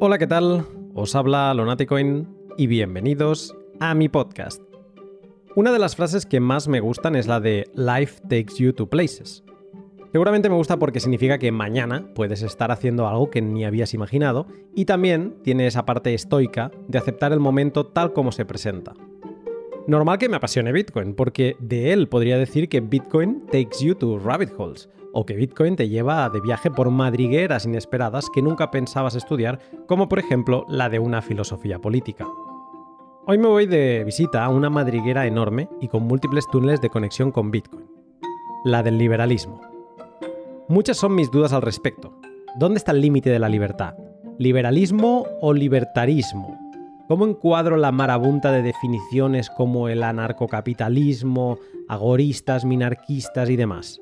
Hola, ¿qué tal? Os habla Lonaticoin y bienvenidos a mi podcast. Una de las frases que más me gustan es la de Life takes you to places. Seguramente me gusta porque significa que mañana puedes estar haciendo algo que ni habías imaginado y también tiene esa parte estoica de aceptar el momento tal como se presenta. Normal que me apasione Bitcoin, porque de él podría decir que Bitcoin takes you to rabbit holes, o que Bitcoin te lleva de viaje por madrigueras inesperadas que nunca pensabas estudiar, como por ejemplo la de una filosofía política. Hoy me voy de visita a una madriguera enorme y con múltiples túneles de conexión con Bitcoin, la del liberalismo. Muchas son mis dudas al respecto. ¿Dónde está el límite de la libertad? ¿Liberalismo o libertarismo? ¿Cómo encuadro la marabunta de definiciones como el anarcocapitalismo, agoristas, minarquistas y demás?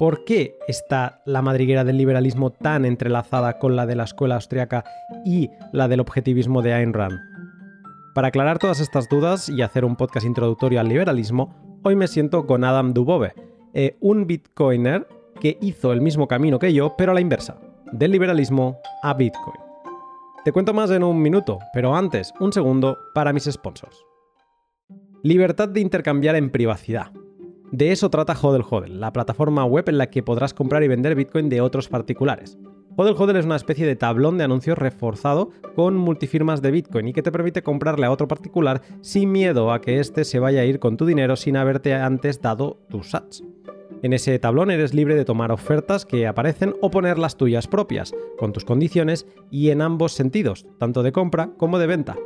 ¿Por qué está la madriguera del liberalismo tan entrelazada con la de la escuela austriaca y la del objetivismo de Ayn Rand? Para aclarar todas estas dudas y hacer un podcast introductorio al liberalismo, hoy me siento con Adam Dubove, eh, un bitcoiner que hizo el mismo camino que yo, pero a la inversa, del liberalismo a Bitcoin. Te cuento más en un minuto, pero antes, un segundo para mis sponsors. Libertad de intercambiar en privacidad. De eso trata Hodel Hodel, la plataforma web en la que podrás comprar y vender Bitcoin de otros particulares. Hodel Hodel es una especie de tablón de anuncios reforzado con multifirmas de Bitcoin y que te permite comprarle a otro particular sin miedo a que éste se vaya a ir con tu dinero sin haberte antes dado tus sats. En ese tablón eres libre de tomar ofertas que aparecen o poner las tuyas propias, con tus condiciones y en ambos sentidos, tanto de compra como de venta.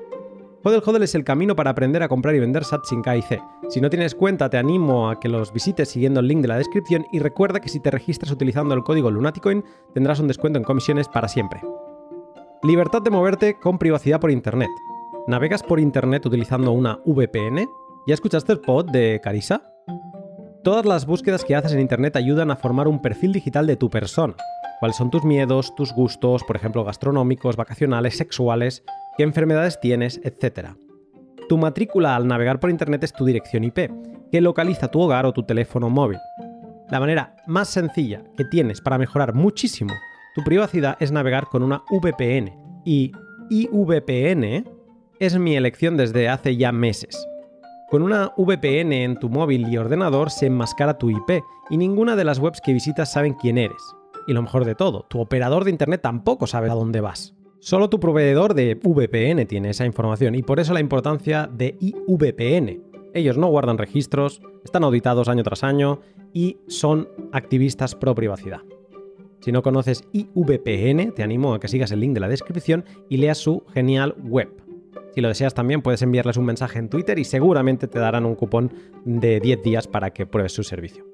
Hodel Hodel es el camino para aprender a comprar y vender SAT sin K y C. Si no tienes cuenta, te animo a que los visites siguiendo el link de la descripción y recuerda que si te registras utilizando el código Lunaticoin tendrás un descuento en comisiones para siempre. Libertad de moverte con privacidad por Internet. ¿Navegas por Internet utilizando una VPN? ¿Ya escuchaste el pod de Carisa? Todas las búsquedas que haces en Internet ayudan a formar un perfil digital de tu persona. ¿Cuáles son tus miedos, tus gustos, por ejemplo, gastronómicos, vacacionales, sexuales, qué enfermedades tienes, etcétera? Tu matrícula al navegar por Internet es tu dirección IP, que localiza tu hogar o tu teléfono móvil. La manera más sencilla que tienes para mejorar muchísimo tu privacidad es navegar con una VPN. Y IVPN es mi elección desde hace ya meses. Con una VPN en tu móvil y ordenador se enmascara tu IP y ninguna de las webs que visitas saben quién eres. Y lo mejor de todo, tu operador de Internet tampoco sabe a dónde vas. Solo tu proveedor de VPN tiene esa información y por eso la importancia de IVPN. Ellos no guardan registros, están auditados año tras año y son activistas pro privacidad. Si no conoces IVPN, te animo a que sigas el link de la descripción y leas su genial web si lo deseas también puedes enviarles un mensaje en Twitter y seguramente te darán un cupón de 10 días para que pruebes su servicio.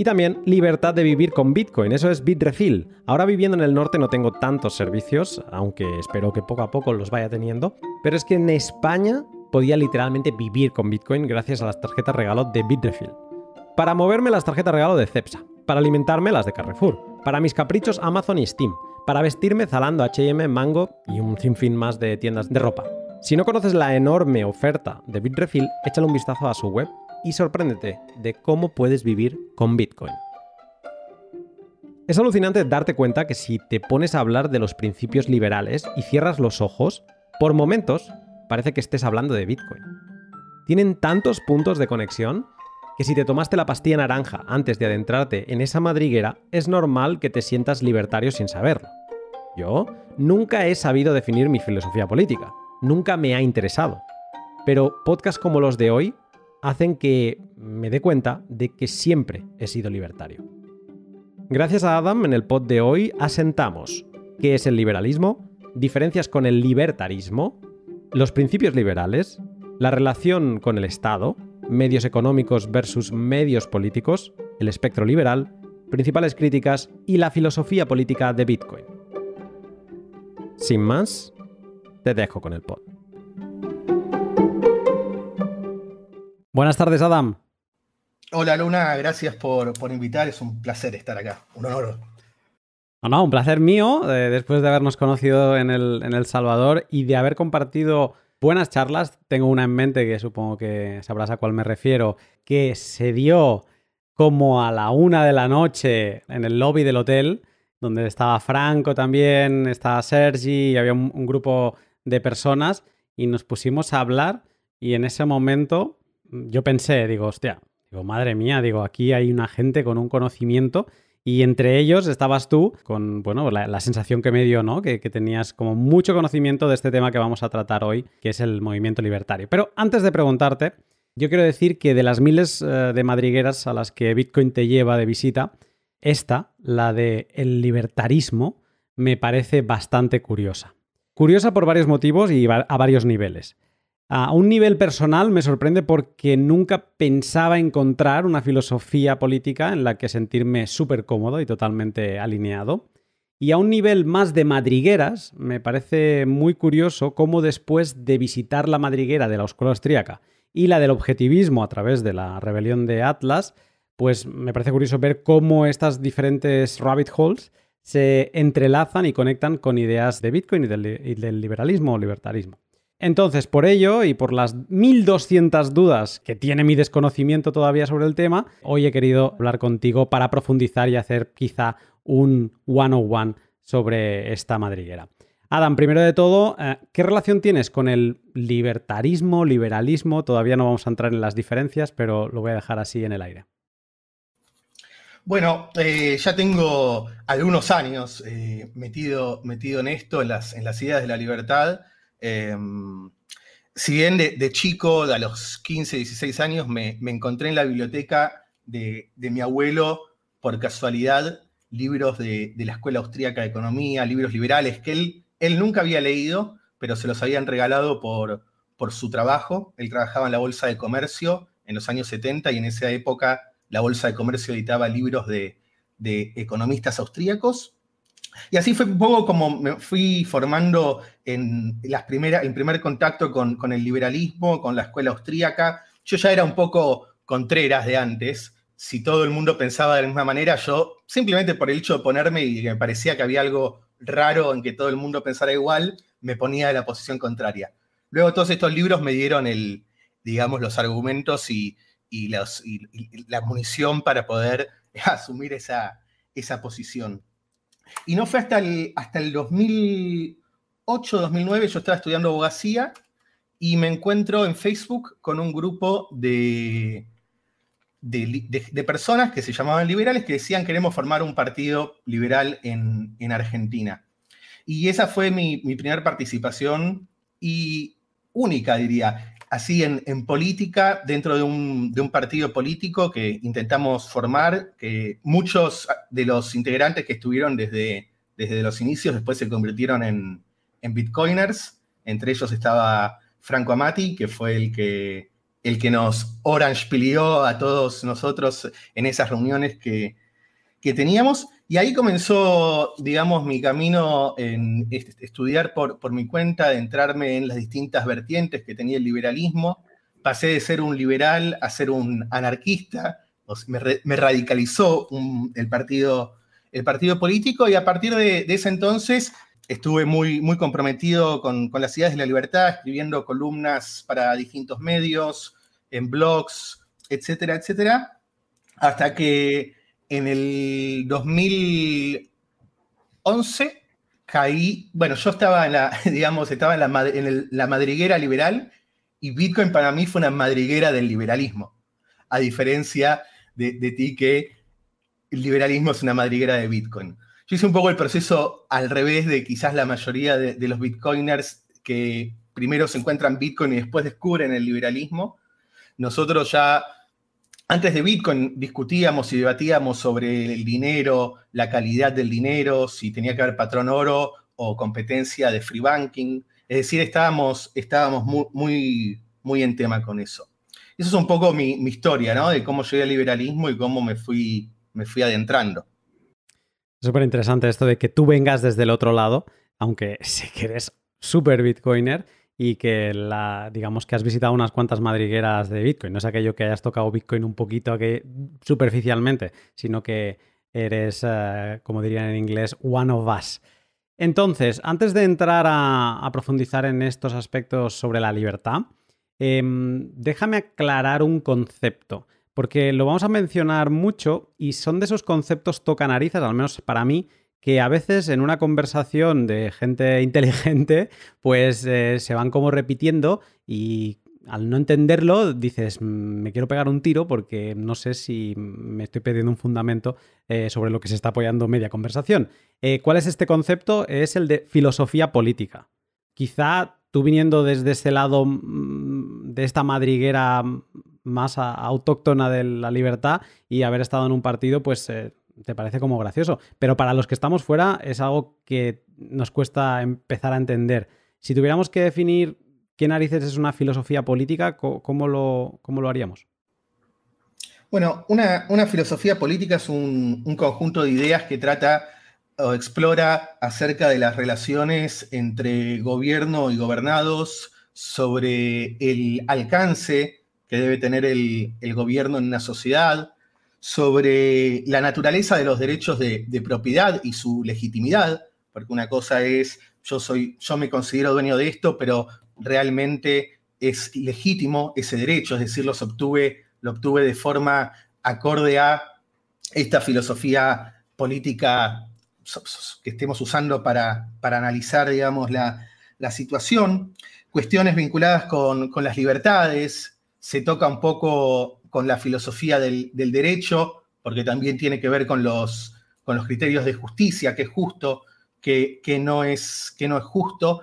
Y también libertad de vivir con Bitcoin, eso es Bitrefill. Ahora viviendo en el norte no tengo tantos servicios, aunque espero que poco a poco los vaya teniendo, pero es que en España podía literalmente vivir con Bitcoin gracias a las tarjetas regalo de Bitrefill. Para moverme las tarjetas regalo de Cepsa, para alimentarme las de Carrefour, para mis caprichos Amazon y Steam, para vestirme Zalando, H&M, Mango y un sinfín más de tiendas de ropa. Si no conoces la enorme oferta de Bitrefill, échale un vistazo a su web y sorpréndete de cómo puedes vivir con Bitcoin. Es alucinante darte cuenta que si te pones a hablar de los principios liberales y cierras los ojos, por momentos parece que estés hablando de Bitcoin. Tienen tantos puntos de conexión que si te tomaste la pastilla naranja antes de adentrarte en esa madriguera, es normal que te sientas libertario sin saberlo. Yo nunca he sabido definir mi filosofía política, nunca me ha interesado. Pero podcasts como los de hoy hacen que me dé cuenta de que siempre he sido libertario. Gracias a Adam, en el pod de hoy asentamos qué es el liberalismo, diferencias con el libertarismo, los principios liberales, la relación con el Estado, medios económicos versus medios políticos, el espectro liberal, principales críticas y la filosofía política de Bitcoin. Sin más, te dejo con el pod. Buenas tardes, Adam. Hola, Luna, gracias por, invitar. Es un placer estar acá, un honor. No, no, un placer mío, eh, después de habernos conocido en el, en el Salvador y de haber compartido buenas charlas. Tengo una en mente que supongo que sabrás a cuál me refiero, que se dio como a la una de la noche en el lobby del hotel donde estaba Franco también, estaba Sergi, y había un, un grupo de personas y nos pusimos a hablar y en ese momento yo pensé, digo, hostia, digo, madre mía, digo, aquí hay una gente con un conocimiento y entre ellos estabas tú con, bueno, la, sensación que me dio, ¿no? Que, tenías como mucho conocimiento de este tema que vamos a tratar hoy, que es el movimiento libertario. Pero antes de preguntarte, yo quiero decir que de las miles eh, de madrigueras a las que Bitcoin te lleva de visita, esta, la de el libertarismo, me parece bastante curiosa. Curiosa por varios motivos y a varios niveles. A un nivel personal me sorprende porque nunca pensaba encontrar una filosofía política en la que sentirme súper cómodo y totalmente alineado. Y a un nivel más de madrigueras, me parece muy curioso cómo después de visitar la madriguera de la escuela austríaca y la del objetivismo a través de la rebelión de Atlas, pues me parece curioso ver cómo estas diferentes rabbit holes se entrelazan y conectan con ideas de Bitcoin y del, y del liberalismo o libertarismo. Entonces, por ello y por las 1200 dudas que tiene mi desconocimiento todavía sobre el tema, hoy he querido hablar contigo para profundizar y hacer quizá un one-on-one sobre esta madriguera. Adam, primero de todo, eh, ¿qué relación tienes con el libertarismo, liberalismo? Todavía no vamos a entrar en las diferencias, pero lo voy a dejar así en el aire. Bueno, eh, ya tengo algunos años eh, metido, metido en esto, en las, en las ideas de la libertad. Em, si bien de, chico, a los 15, 16 años, me, encontré en la biblioteca de, mi abuelo, por casualidad, libros de, la Escuela Austríaca de Economía, libros liberales que él, nunca había leído, pero se los habían regalado por, por su trabajo. Él trabajaba en la Bolsa de Comercio en los años 70 y en esa época la Bolsa de Comercio editaba libros de, de economistas austríacos y así fue un poco como me fui formando en las primeras, en primer contacto con, con, el liberalismo, con la escuela austríaca. Yo ya era un poco contreras de antes. Si todo el mundo pensaba de la misma manera, yo simplemente por el hecho de ponerme y que me parecía que había algo raro en que todo el mundo pensara igual, me ponía de la posición contraria. Luego todos estos libros me dieron el, digamos, los argumentos y, y, y la munición para poder asumir esa, esa posición. Y no fue hasta el, hasta el 2008, 2009, yo estaba estudiando abogacía y me encuentro en Facebook con un grupo de, de, personas que se llamaban liberales que decían queremos formar un partido liberal en, Argentina. Y esa fue mi, mi primera participación y única, diría así en, política, dentro de un, partido político que intentamos formar, que muchos de los integrantes que estuvieron desde, desde los inicios después se convirtieron en, bitcoiners. Entre ellos estaba Franco Amati, que fue el que, el que nos orange pilió a todos nosotros en esas reuniones que, que teníamos. Y ahí comenzó, digamos, mi camino en estudiar por, por mi cuenta, de entrarme en las distintas vertientes que tenía el liberalismo. Pasé de ser un liberal a ser un anarquista, me, radicalizó el, partido, el partido político y a partir de, ese entonces estuve muy, muy comprometido con, con, las ideas de la libertad, escribiendo columnas para distintos medios, en blogs, etcétera, etcétera, hasta que en el 2011 caí, bueno, yo estaba en la, digamos, estaba en la, madriguera liberal y Bitcoin para mí fue una madriguera del liberalismo, a diferencia de, ti que el liberalismo es una madriguera de Bitcoin. Yo hice un poco el proceso al revés de quizás la mayoría de, de los Bitcoiners que primero se encuentran Bitcoin y después descubren el liberalismo. Nosotros ya antes de Bitcoin discutíamos y debatíamos sobre el dinero, la calidad del dinero, si tenía que haber patrón oro o competencia de free banking. Es decir, estábamos, estábamos muy, muy, en tema con eso. Eso es un poco mi, historia, ¿no? De cómo llegué al liberalismo y cómo me fui, me fui adentrando. Súper interesante esto de que tú vengas desde el otro lado, aunque sé que eres súper bitcoiner y que la, digamos que has visitado unas cuantas madrigueras de Bitcoin. No es aquello que hayas tocado Bitcoin un poquito superficialmente, sino que eres, eh, como dirían en inglés, one of us. Entonces, antes de entrar a, profundizar en estos aspectos sobre la libertad, em, déjame aclarar un concepto, porque lo vamos a mencionar mucho y son de esos conceptos toca narices, al menos para mí, que a veces en una conversación de gente inteligente, pues eh, se van como repitiendo y al no entenderlo dices, mm, me quiero pegar un tiro porque no sé si me estoy perdiendo un fundamento eh, sobre lo que se está apoyando media conversación. Eh, ¿Cuál es este concepto? Es el de filosofía política. Quizá tú viniendo desde ese lado mm, de esta madriguera más autóctona de la libertad y haber estado en un partido, pues te parece como gracioso. Pero para los que estamos fuera es algo que nos cuesta empezar a entender. Si tuviéramos que definir qué narices es una filosofía política, ¿cómo lo, cómo lo haríamos? Bueno, una, filosofía política es un, conjunto de ideas que trata o explora acerca de las relaciones entre gobierno y gobernados, sobre el alcance que debe tener el, el gobierno en una sociedad, sobre la naturaleza de los derechos de, propiedad y su legitimidad, porque una cosa es, yo, soy, yo me considero dueño de esto, pero realmente es legítimo ese derecho, es decir, obtuve, lo obtuve de forma acorde a esta filosofía política que estemos usando para, para analizar, digamos, la, situación. Cuestiones vinculadas con, con las libertades, se toca un poco con la filosofía del, derecho, porque también tiene que ver con los, con los criterios de justicia, qué es justo, qué, no, es, no es justo.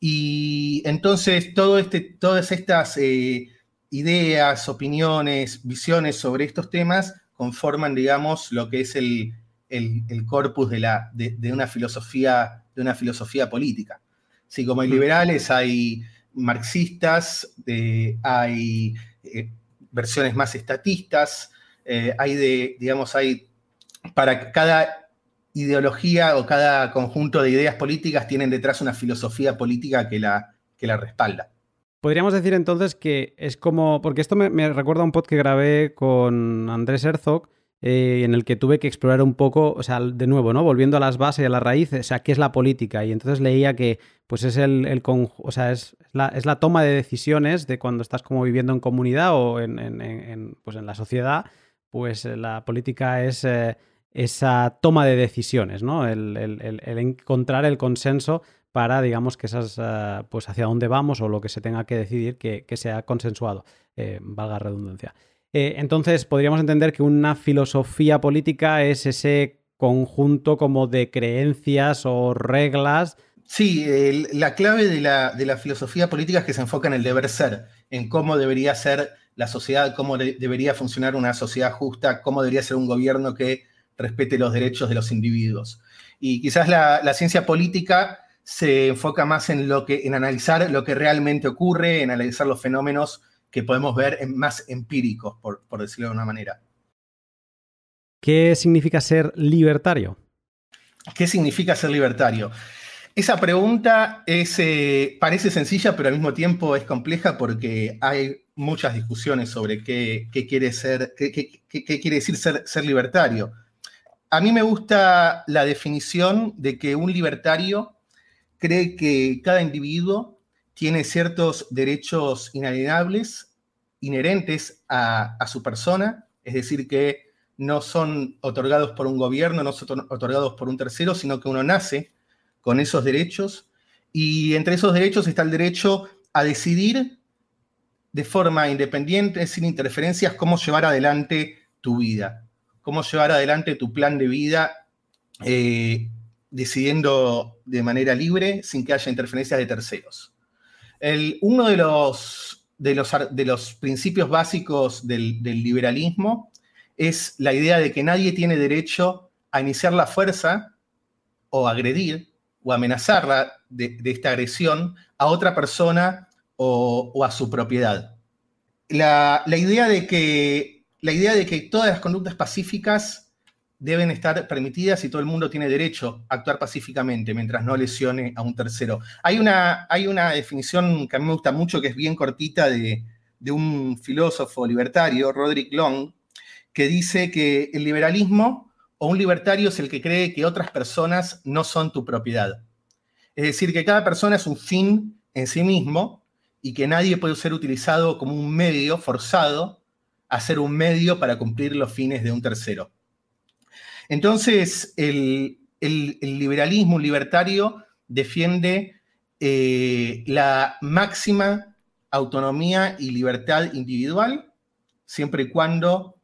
Y entonces todo este, todas estas eh, ideas, opiniones, visiones sobre estos temas conforman, digamos, lo que es el, corpus de, la, de, una filosofía, de una filosofía política. Así como hay liberales, hay marxistas, hay eh, versiones más estatistas, eh, hay de, digamos, hay para cada ideología o cada conjunto de ideas políticas tienen detrás una filosofía política que la, que la respalda. Podríamos decir entonces que es como, porque esto me, me recuerda a un pod que grabé con Andrés Herzog, eh, en el que tuve que explorar un poco, o sea, de nuevo, ¿no? Volviendo a las bases y a las raíces, o sea, ¿qué es la política? Y entonces leía que, pues es el, el o sea, es la, es la, toma de decisiones de cuando estás como viviendo en comunidad o en, en, pues en la sociedad, pues eh, la política es eh, esa toma de decisiones, ¿no? El, el, encontrar el consenso para, digamos, que esas, pues hacia dónde vamos o lo que se tenga que decidir que, que sea consensuado, valga la redundancia. Eh, entonces, podríamos entender que una filosofía política es ese conjunto como de creencias o reglas. Sí, la clave de la, filosofía política es que se enfoca en el deber ser, en cómo debería ser la sociedad, cómo debería funcionar una sociedad justa, cómo debería ser un gobierno que respete los derechos de los individuos. Y quizás la, la ciencia política se enfoca más en, lo que, en analizar lo que realmente ocurre, en analizar los fenómenos que podemos ver más empíricos, por, decirlo de una manera. ¿Qué significa ser libertario? ¿Qué significa ser libertario? Esa pregunta es, eh, parece sencilla, pero al mismo tiempo es compleja porque hay muchas discusiones sobre qué, quiere, ser, qué, quiere decir ser, ser, libertario. A mí me gusta la definición de que un libertario cree que cada individuo tiene ciertos derechos inalienables inherentes a, su persona, es decir, que no son otorgados por un gobierno, no son otorgados por un tercero, sino que uno nace con esos derechos. Y entre esos derechos está el derecho a decidir de forma independiente, sin interferencias, cómo llevar adelante tu vida, cómo llevar adelante tu plan de vida, eh, decidiendo de manera libre, sin que haya interferencias de terceros uno de los, de, los, de los, principios básicos del, liberalismo es la idea de que nadie tiene derecho a iniciar la fuerza o agredir o amenazarla de, esta agresión a otra persona o, a su propiedad. La, idea de que, la idea de que todas las conductas pacíficas deben estar permitidas y todo el mundo tiene derecho a actuar pacíficamente mientras no lesione a un tercero. Hay una, hay una definición que a mí me gusta mucho, que es bien cortita, de, un filósofo libertario, Roderick Long, que dice que el liberalismo o un libertario es el que cree que otras personas no son tu propiedad. Es decir, que cada persona es un fin en sí mismo y que nadie puede ser utilizado como un medio forzado a ser un medio para cumplir los fines de un tercero. Entonces, el, liberalismo, libertario, defiende eh, la máxima autonomía y libertad individual, siempre y cuando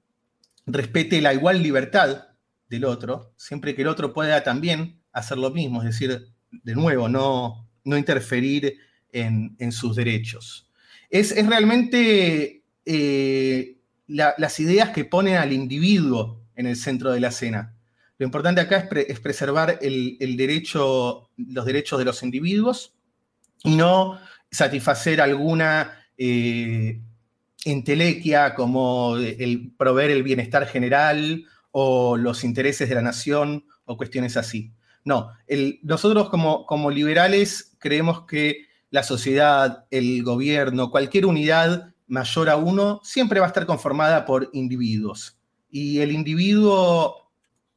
respete la igual libertad del otro, siempre que el otro pueda también hacer lo mismo, es decir, de nuevo, no, no interferir en, sus derechos. Es, realmente eh, las ideas que ponen al individuo en el centro de la escena. Lo importante acá es, preservar el, derecho, los derechos de los individuos y no satisfacer alguna eh, entelequia como el proveer el bienestar general o los intereses de la nación o cuestiones así. No, nosotros como, como liberales creemos que la sociedad, el gobierno, cualquier unidad mayor a uno, siempre va a estar conformada por individuos. Y el individuo,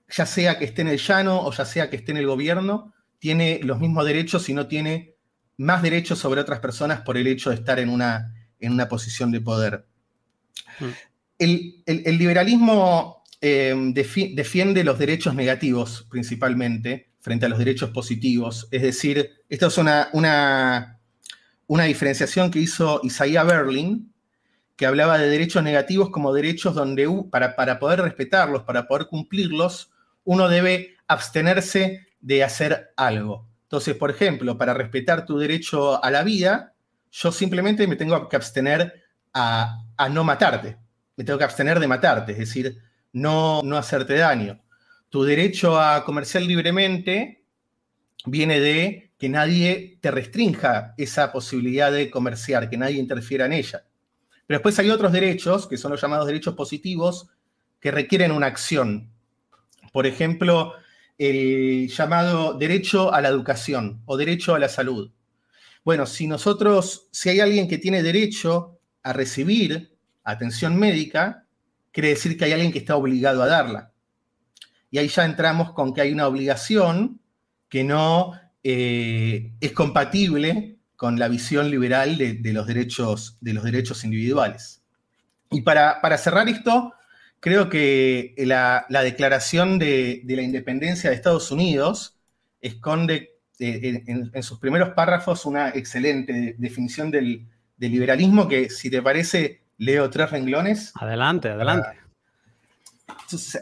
ya sea que esté en el llano o ya sea que esté en el gobierno, tiene los mismos derechos y no tiene más derechos sobre otras personas por el hecho de estar en una, en una posición de poder. Mm. El, liberalismo eh, defiende los derechos negativos principalmente frente a los derechos positivos. Es decir, esta es una, una, una diferenciación que hizo Isaiah Berlin, que hablaba de derechos negativos como derechos donde para, para poder respetarlos, para poder cumplirlos, uno debe abstenerse de hacer algo. Entonces, por ejemplo, para respetar tu derecho a la vida, yo simplemente me tengo que abstener a, no matarte. Me tengo que abstener de matarte, es decir, no, no hacerte daño. Tu derecho a comerciar libremente viene de que nadie te restrinja esa posibilidad de comerciar, que nadie interfiera en ella. Pero después hay otros derechos, que son los llamados derechos positivos, que requieren una acción. Por ejemplo, el llamado derecho a la educación o derecho a la salud. Bueno, si nosotros, si hay alguien que tiene derecho a recibir atención médica, quiere decir que hay alguien que está obligado a darla. Y ahí ya entramos con que hay una obligación que no eh, es compatible con la visión liberal de, los, derechos, de los derechos individuales. Y para, cerrar esto, creo que la, declaración de, la independencia de Estados Unidos esconde eh, en, sus primeros párrafos una excelente definición del, liberalismo que, si te parece, leo tres renglones. Adelante, adelante.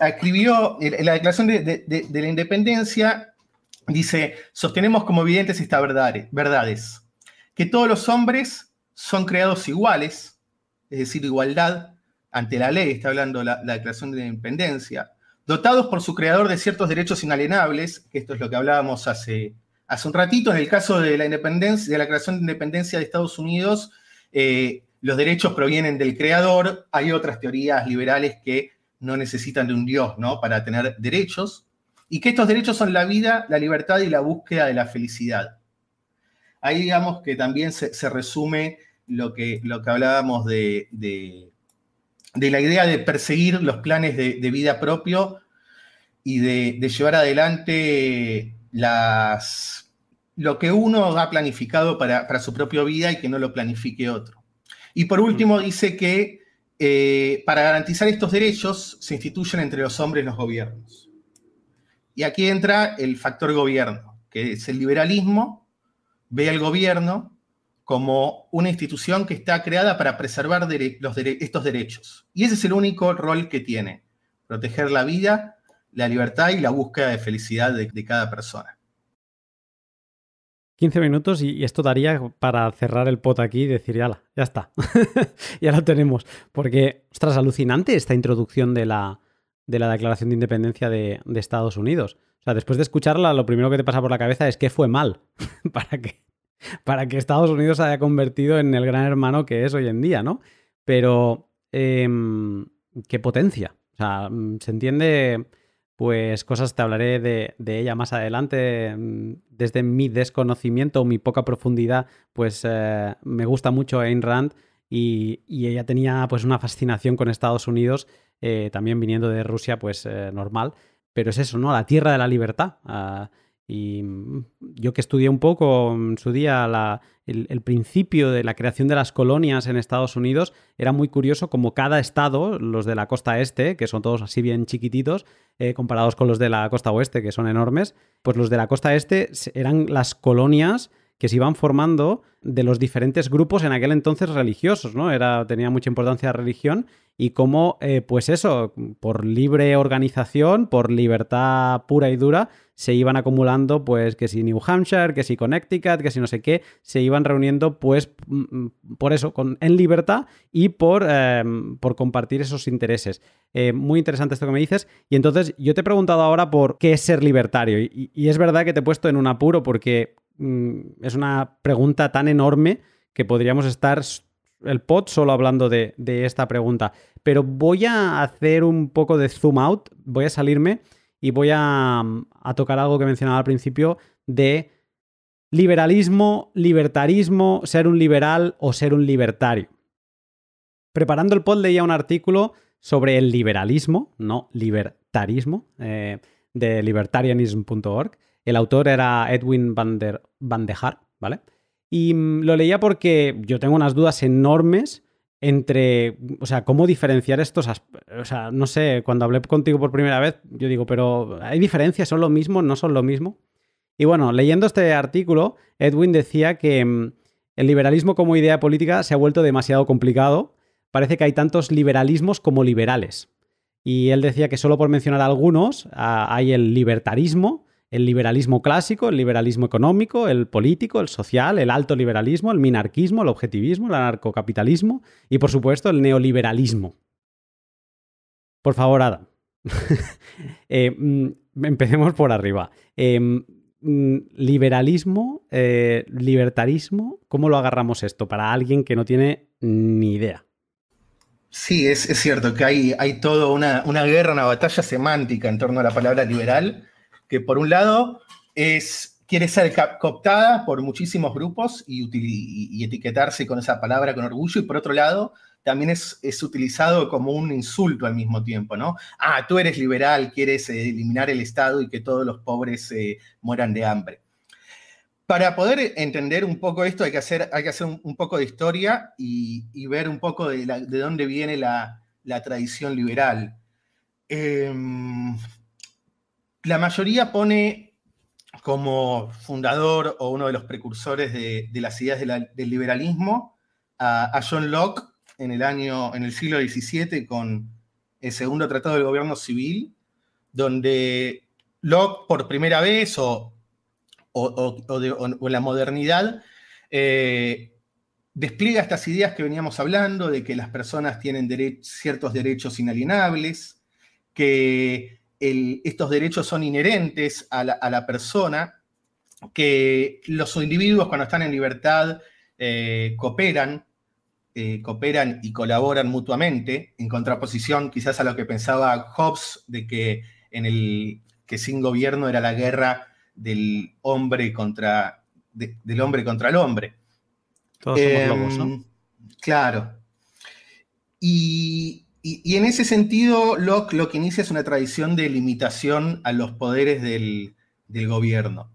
escribió en la declaración de, la independencia, dice, sostenemos como evidentes estas verdades que todos los hombres son creados iguales, es decir, igualdad ante la ley, está hablando la, Declaración de Independencia, dotados por su creador de ciertos derechos inalienables, que esto es lo que hablábamos hace, hace un ratito, en el caso de la independencia, de la Declaración de Independencia de Estados Unidos, eh, los derechos provienen del creador, hay otras teorías liberales que no necesitan de un Dios ¿no? para tener derechos, y que estos derechos son la vida, la libertad y la búsqueda de la felicidad. Ahí digamos que también se, resume lo que, lo que hablábamos de, la idea de perseguir los planes de, vida propio y de, llevar adelante las, lo que uno ha planificado para, su propia vida y que no lo planifique otro. Y por último dice que eh, para garantizar estos derechos se instituyen entre los hombres los gobiernos. Y aquí entra el factor gobierno, que es el liberalismo ve al gobierno como una institución que está creada para preservar estos derechos. Y ese es el único rol que tiene, proteger la vida, la libertad y la búsqueda de felicidad de, cada persona. 15 minutos y, esto daría para cerrar el pot aquí y decir, ya, ya está, ya lo tenemos. Porque, ostras, alucinante esta introducción de la, de la Declaración de Independencia de, Estados Unidos. O sea, después de escucharla, lo primero que te pasa por la cabeza es que fue mal para que, para que Estados Unidos se haya convertido en el gran hermano que es hoy en día, ¿no? Pero, em, qué potencia. O sea, mm, se entiende, pues cosas, te hablaré de, ella más adelante. Mm, desde mi desconocimiento o mi poca profundidad, pues eh, me gusta mucho Ayn Rand y, ella tenía pues una fascinación con Estados Unidos, eh, también viniendo de Rusia, pues eh, normal pero es eso, ¿no? La tierra de la libertad. Ah, Y mm, yo que estudié un poco en su día el, principio de la creación de las colonias en Estados Unidos, era muy curioso como cada estado, los de la costa este, que son todos así bien chiquititos, eh, comparados con los de la costa oeste, que son enormes, pues los de la costa este eran las colonias que se iban formando de los diferentes grupos en aquel entonces religiosos, ¿no? Era, tenía mucha importancia la religión y cómo, eh, pues eso, por libre organización, por libertad pura y dura, se iban acumulando, pues, que si New Hampshire, que si Connecticut, que si no sé qué, se iban reuniendo, pues, mm, mm, por eso, con, en libertad y por, em, por compartir esos intereses. Eh, muy interesante esto que me dices. Y entonces, yo te he preguntado ahora por qué es ser libertario. Y, es verdad que te he puesto en un apuro porque es una pregunta tan enorme que podríamos estar el pod solo hablando de, esta pregunta. Pero voy a hacer un poco de zoom out, voy a salirme y voy a, tocar algo que mencionaba al principio de liberalismo, libertarismo, ser un liberal o ser un libertario. Preparando el pod leía un artículo sobre el liberalismo, no libertarismo, eh, de libertarianism.org. El autor era Edwin van der, Haar, ¿vale? Y mm, lo leía porque yo tengo unas dudas enormes entre, o sea, cómo diferenciar estos, o sea, no sé, cuando hablé contigo por primera vez, yo digo, pero ¿hay diferencias? ¿Son lo mismo? ¿No son lo mismo? Y bueno, leyendo este artículo, Edwin decía que mm, el liberalismo como idea política se ha vuelto demasiado complicado. Parece que hay tantos liberalismos como liberales. Y él decía que solo por mencionar algunos, ah, hay el libertarismo, el liberalismo clásico, el liberalismo económico, el político, el social, el alto liberalismo, el minarquismo, el objetivismo, el anarcocapitalismo y, por supuesto, el neoliberalismo. Por favor, Adam. Eh, mm, empecemos por arriba. Eh, mm, liberalismo, eh, libertarismo, ¿cómo lo agarramos esto para alguien que no tiene ni idea? Sí, es, cierto que hay, hay toda una, una, guerra, una batalla semántica en torno a la palabra liberal que por un lado es, quiere ser cooptada por muchísimos grupos y, etiquetarse con esa palabra con orgullo, y por otro lado también es, es, utilizado como un insulto al mismo tiempo, ¿no? Ah, tú eres liberal, quieres eh, eliminar el Estado y que todos los pobres eh, mueran de hambre. Para poder entender un poco esto hay que hacer, hay que hacer un, poco de historia y, ver un poco de, dónde viene la, tradición liberal. Em, la mayoría pone como fundador o uno de los precursores de, las ideas del liberalismo a, John Locke en el año, en el siglo XVII con el segundo tratado del gobierno civil, donde Locke por primera vez o, en la modernidad eh, despliega estas ideas que veníamos hablando de que las personas tienen ciertos derechos inalienables, que estos derechos son inherentes a la, persona, que los individuos cuando están en libertad eh, cooperan, eh, cooperan y colaboran mutuamente, en contraposición quizás a lo que pensaba Hobbes de que, en el, que sin gobierno era la guerra del hombre contra, del hombre contra el hombre. Todos somos lobos, ¿no? Em, claro. Y, y, en ese sentido, Locke lo que inicia es una tradición de limitación a los poderes del, gobierno.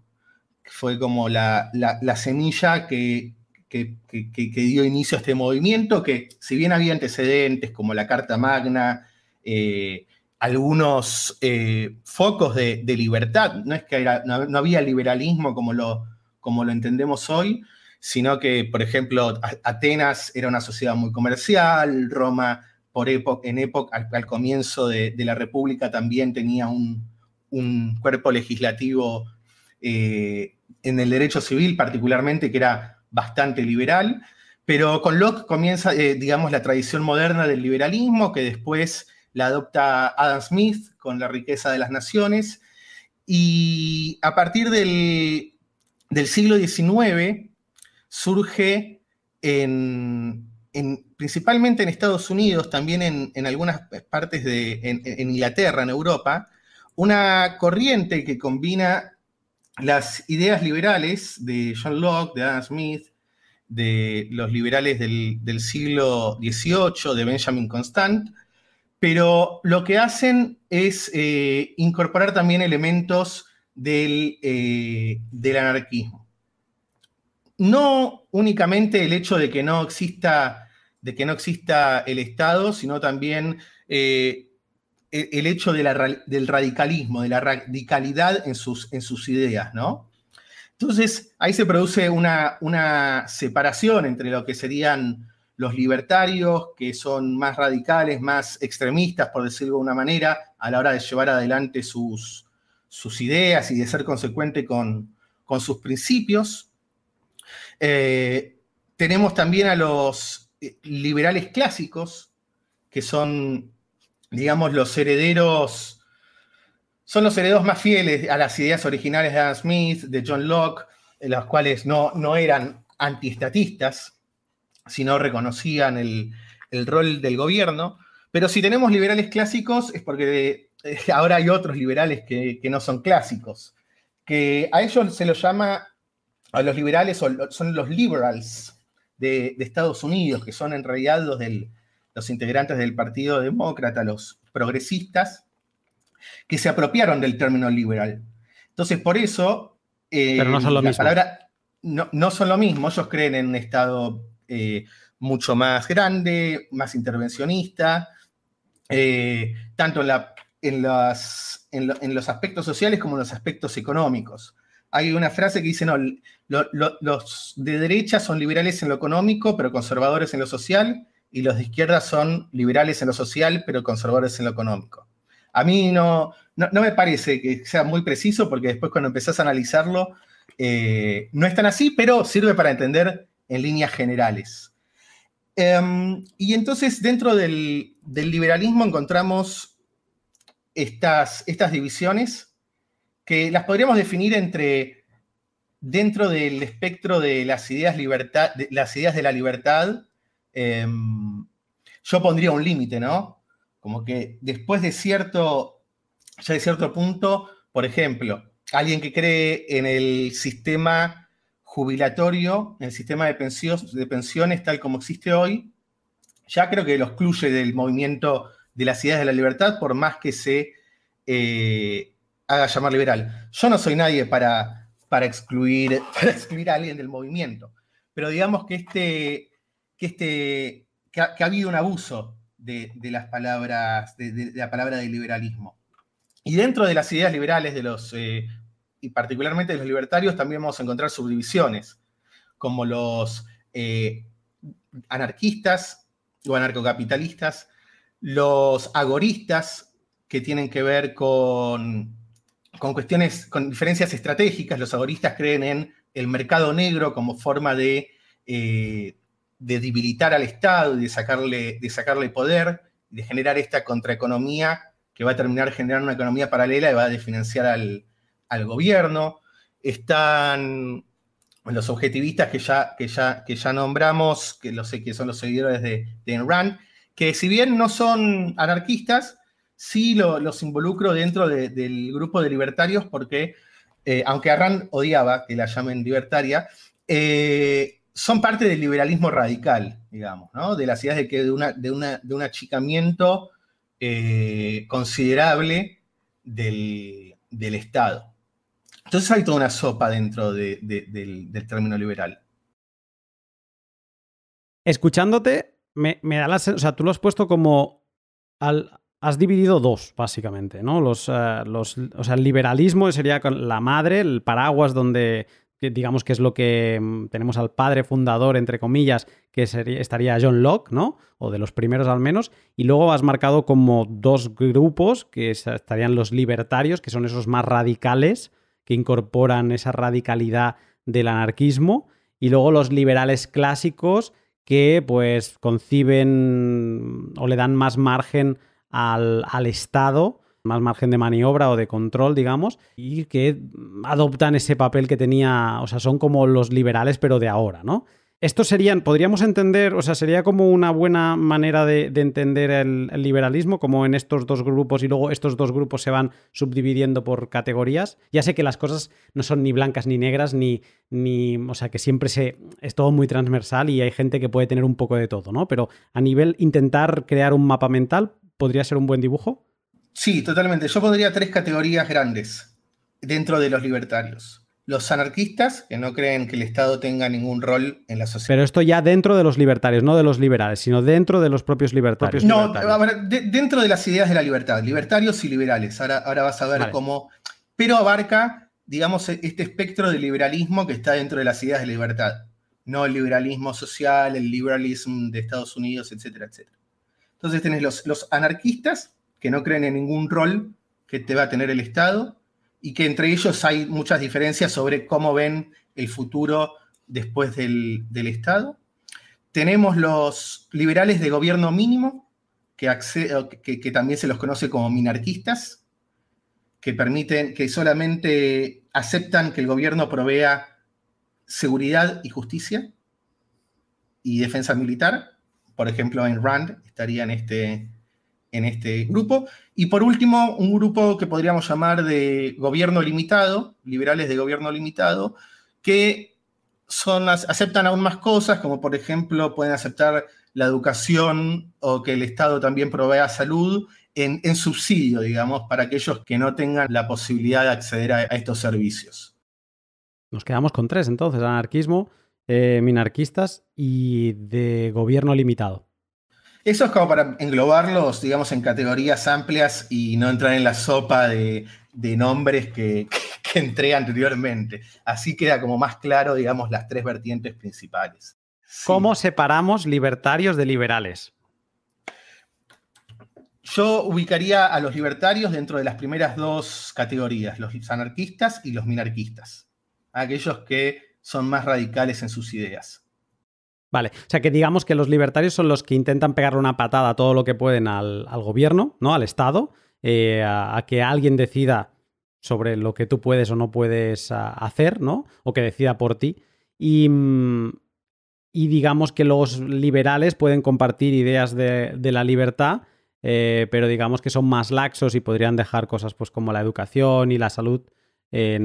Fue como la, semilla que, dio inicio a este movimiento, que si bien había antecedentes como la Carta Magna, eh, algunos eh, focos de, libertad, no es que no, había liberalismo como lo, como lo entendemos hoy, sino que, por ejemplo, Atenas era una sociedad muy comercial, Roma en época, al, comienzo de, la República también tenía un, cuerpo legislativo eh, en el derecho civil particularmente que era bastante liberal, pero con Locke comienza, eh, digamos, la tradición moderna del liberalismo que después la adopta Adam Smith con la riqueza de las naciones y a partir del, del siglo XIX surge en, principalmente en Estados Unidos, también en, algunas partes de en, Inglaterra, en Europa, una corriente que combina las ideas liberales de John Locke, de Adam Smith, de los liberales del, siglo XVIII, de Benjamin Constant, pero lo que hacen es eh, incorporar también elementos eh, del anarquismo. No únicamente el hecho de que no exista, de que no exista el Estado, sino también eh, el hecho del radicalismo, de la radicalidad en sus, en sus ideas, ¿no? Entonces, ahí se produce una, una separación entre lo que serían los libertarios, que son más radicales, más extremistas, por decirlo de una manera, a la hora de llevar adelante sus, sus ideas y de ser consecuente con, sus principios. Eh, tenemos también a los liberales clásicos, que son, digamos, los herederos, son los herederos más fieles a las ideas originales de Adam Smith, de John Locke, los cuales no, no eran antiestatistas, sino reconocían el, rol del gobierno. Pero si tenemos liberales clásicos es porque eh, ahora hay otros liberales que, no son clásicos, que a ellos se los llama, a los liberales son los liberals de, Estados Unidos, que son en realidad los, los integrantes del Partido Demócrata, los progresistas, que se apropiaron del término liberal. Entonces, por eso, eh, Pero no son lo mismo. no, no, son lo mismo, ellos creen en un Estado eh, mucho más grande, más intervencionista, eh, tanto en, los aspectos sociales como en los aspectos económicos. Hay una frase que dice, no, los de derecha son liberales en lo económico, pero conservadores en lo social, y los de izquierda son liberales en lo social, pero conservadores en lo económico. A mí no, no, me parece que sea muy preciso, porque después cuando empezás a analizarlo, eh, no es tan así, pero sirve para entender en líneas generales. Em, y entonces dentro del, liberalismo encontramos estas, estas, divisiones que las podríamos definir entre dentro del espectro de las ideas, libertad, de, las ideas de la libertad. Em, yo pondría un límite, ¿no? Como que después de cierto, ya de cierto punto, por ejemplo, alguien que cree en el sistema jubilatorio, el sistema de, de pensiones tal como existe hoy, ya creo que lo excluye del movimiento de las ideas de la libertad, por más que se eh, haga llamar liberal. Yo no soy nadie para, para, excluir, excluir a alguien del movimiento, pero digamos que, este, que, este, que, ha, habido un abuso de, las palabras, de, la palabra del liberalismo. Y dentro de las ideas liberales de los eh, y particularmente de los libertarios, también vamos a encontrar subdivisiones, como los eh, anarquistas o anarcocapitalistas, los agoristas, que tienen que ver con, con cuestiones, con diferencias estratégicas. Los agoristas creen en el mercado negro como forma de, eh, de debilitar al Estado y de sacarle, de sacarle poder, de generar esta contraeconomía que va a terminar generando una economía paralela y va a desfinanciar al, al gobierno, están los objetivistas que ya, que ya, que ya nombramos, que lo sé que son los seguidores de, de Enran, que si bien no son anarquistas, sí los involucro dentro del grupo de libertarios porque, eh, aunque Arran odiaba que la llamen libertaria, eh, son parte del liberalismo radical, digamos, ¿no? de las ideas de que de, una, de, un achicamiento eh, considerable del, del Estado. Entonces hay toda una sopa dentro del, término liberal. Escuchándote, me, da la sensación, o sea, tú lo has puesto como, has dividido dos, básicamente, ¿no? Los, eh, los, o sea, el liberalismo sería la madre, el paraguas donde, digamos que es lo que mm, tenemos al padre fundador, entre comillas, que sería, estaría John Locke, ¿no? O de los primeros al menos. Y luego has marcado como dos grupos, que estarían los libertarios, que son esos más radicales, que incorporan esa radicalidad del anarquismo, y luego los liberales clásicos que pues conciben o le dan más margen al, al Estado, más margen de maniobra o de control, digamos, y que adoptan ese papel que tenía, o sea, son como los liberales pero de ahora, ¿no? Estos serían, podríamos entender, o sea, sería como una buena manera de, entender el, liberalismo, como en estos dos grupos y luego estos dos grupos se van subdividiendo por categorías. Ya sé que las cosas no son ni blancas ni negras, ni, ni, o sea, que siempre se, es todo muy transversal y hay gente que puede tener un poco de todo, ¿no? Pero a nivel intentar crear un mapa mental, ¿podría ser un buen dibujo? Sí, totalmente. Yo pondría tres categorías grandes. dentro de los libertarios. Los anarquistas, que no creen que el Estado tenga ningún rol en la sociedad. Pero esto ya dentro de los libertarios, no de los liberales, sino dentro de los propios libertarios. No, dentro de las ideas de la libertad, libertarios y liberales. Ahora, ahora vas a ver cómo. Pero abarca, digamos, este espectro de liberalismo que está dentro de las ideas de libertad. No el liberalismo social, el liberalismo de Estados Unidos, etcétera, etcétera. Entonces tenés los, anarquistas, que no creen en ningún rol que te va a tener el Estado, y que entre ellos hay muchas diferencias sobre cómo ven el futuro después del, Estado. Tenemos los liberales de gobierno mínimo, que, que, también se los conoce como minarquistas, que permiten, que solamente aceptan que el gobierno provea seguridad y justicia y defensa militar. Por ejemplo, en Rand estaría en este, en este grupo. Y por último, un grupo que podríamos llamar de gobierno limitado, liberales de gobierno limitado, que son, aceptan aún más cosas, como por ejemplo pueden aceptar la educación o que el Estado también provea salud en, subsidio, digamos, para aquellos que no tengan la posibilidad de acceder a, estos servicios. Nos quedamos con tres entonces, anarquismo, eh, minarquistas y de gobierno limitado. Eso es como para englobarlos, digamos, en categorías amplias y no entrar en la sopa de, nombres que, entré anteriormente. Así queda como más claro, digamos, las tres vertientes principales. ¿Cómo separamos libertarios de liberales? Yo ubicaría a los libertarios dentro de las primeras dos categorías, los anarquistas y los minarquistas, aquellos que son más radicales en sus ideas. Vale, o sea que digamos que los libertarios son los que intentan pegarle una patada a todo lo que pueden al, gobierno, ¿no? Al Estado, eh, a, que alguien decida sobre lo que tú puedes o no puedes hacer, ¿no? O que decida por ti. Y, mm, y, digamos que los liberales pueden compartir ideas de, la libertad, eh, pero digamos que son más laxos y podrían dejar cosas pues como la educación y la salud.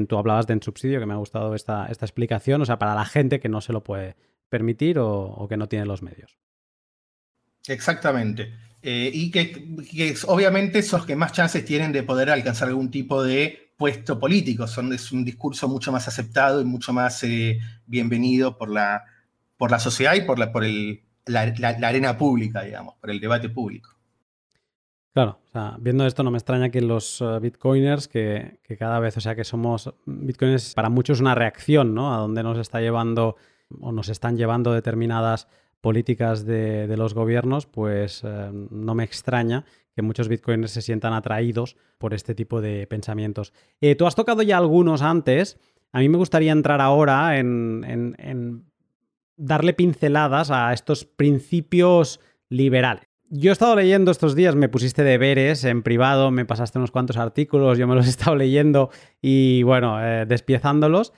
Tú hablabas de subsidio, que me ha gustado esta, esta explicación, o sea, para la gente que no se lo puede permitir o, que no tiene los medios. Exactamente. Eh, y que, obviamente esos que más chances tienen de poder alcanzar algún tipo de puesto político. Son, es un discurso mucho más aceptado y mucho más eh, bienvenido por la, por la sociedad y por, la, por el, la, arena pública, digamos, por el debate público. Claro, o sea, viendo esto no me extraña que los eh, bitcoiners, que, cada vez, o sea, que somos bitcoiners, para muchos es una reacción, ¿no? A dónde nos está llevando o nos están llevando determinadas políticas de, los gobiernos, pues eh, no me extraña que muchos bitcoiners se sientan atraídos por este tipo de pensamientos. Eh, tú has tocado ya algunos antes. A mí me gustaría entrar ahora en, darle pinceladas a estos principios liberales. Yo he estado leyendo estos días, me pusiste deberes en privado, me pasaste unos cuantos artículos, yo me los he estado leyendo y bueno, eh, despiezándolos.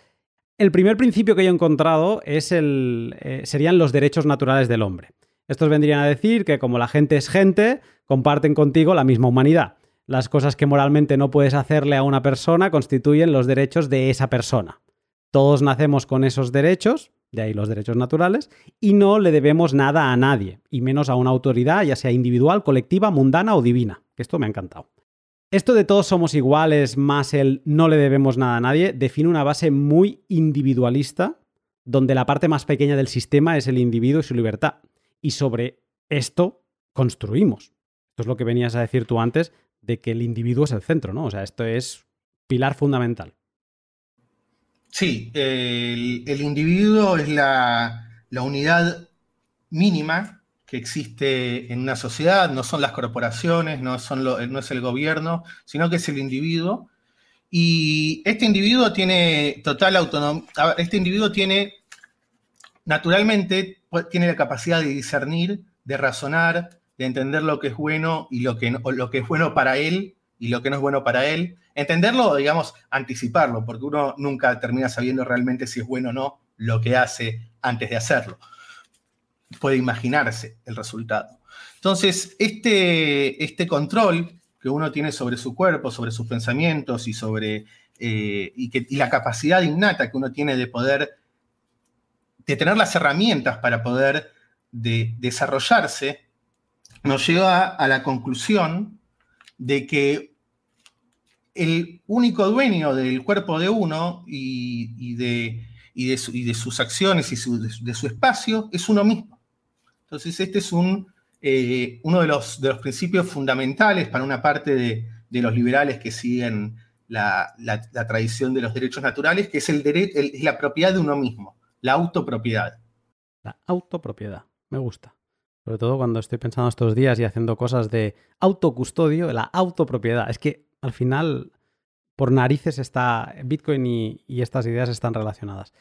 El primer principio que yo he encontrado es el, eh, serían los derechos naturales del hombre. Estos vendrían a decir que como la gente es gente, comparten contigo la misma humanidad. Las cosas que moralmente no puedes hacerle a una persona constituyen los derechos de esa persona. Todos nacemos con esos derechos, de ahí los derechos naturales, y no le debemos nada a nadie, y menos a una autoridad, ya sea individual, colectiva, mundana o divina. Esto me ha encantado. Esto de todos somos iguales más el no le debemos nada a nadie define una base muy individualista donde la parte más pequeña del sistema es el individuo y su libertad. Y sobre esto construimos. Esto es lo que venías a decir tú antes de que el individuo es el centro, ¿no? O sea, esto es pilar fundamental. Sí, el, individuo es la, unidad mínima que existe en una sociedad, no son las corporaciones, no, son no es el gobierno, sino que es el individuo. Y este individuo tiene total autonomía, este individuo tiene, naturalmente, tiene la capacidad de discernir, de razonar, de entender lo que es bueno y lo que, lo que es bueno para él y lo que no es bueno para él. Entenderlo, digamos, anticiparlo, porque uno nunca termina sabiendo realmente si es bueno o no lo que hace antes de hacerlo puede imaginarse el resultado. Entonces, este, este control que uno tiene sobre su cuerpo, sobre sus pensamientos y sobre eh, y, que, la capacidad innata que uno tiene de poder, de tener las herramientas para poder desarrollarse, nos lleva a la conclusión de que el único dueño del cuerpo de uno y, de, de, sus acciones y de, su espacio es uno mismo. Entonces, este es eh, uno de los, principios fundamentales para una parte de, los liberales que siguen la, tradición de los derechos naturales, que es el, la propiedad de uno mismo, la autopropiedad. La autopropiedad, me gusta. Sobre todo cuando estoy pensando estos días y haciendo cosas de autocustodio, la autopropiedad. Es que al final, por narices está Bitcoin y, estas ideas están relacionadas.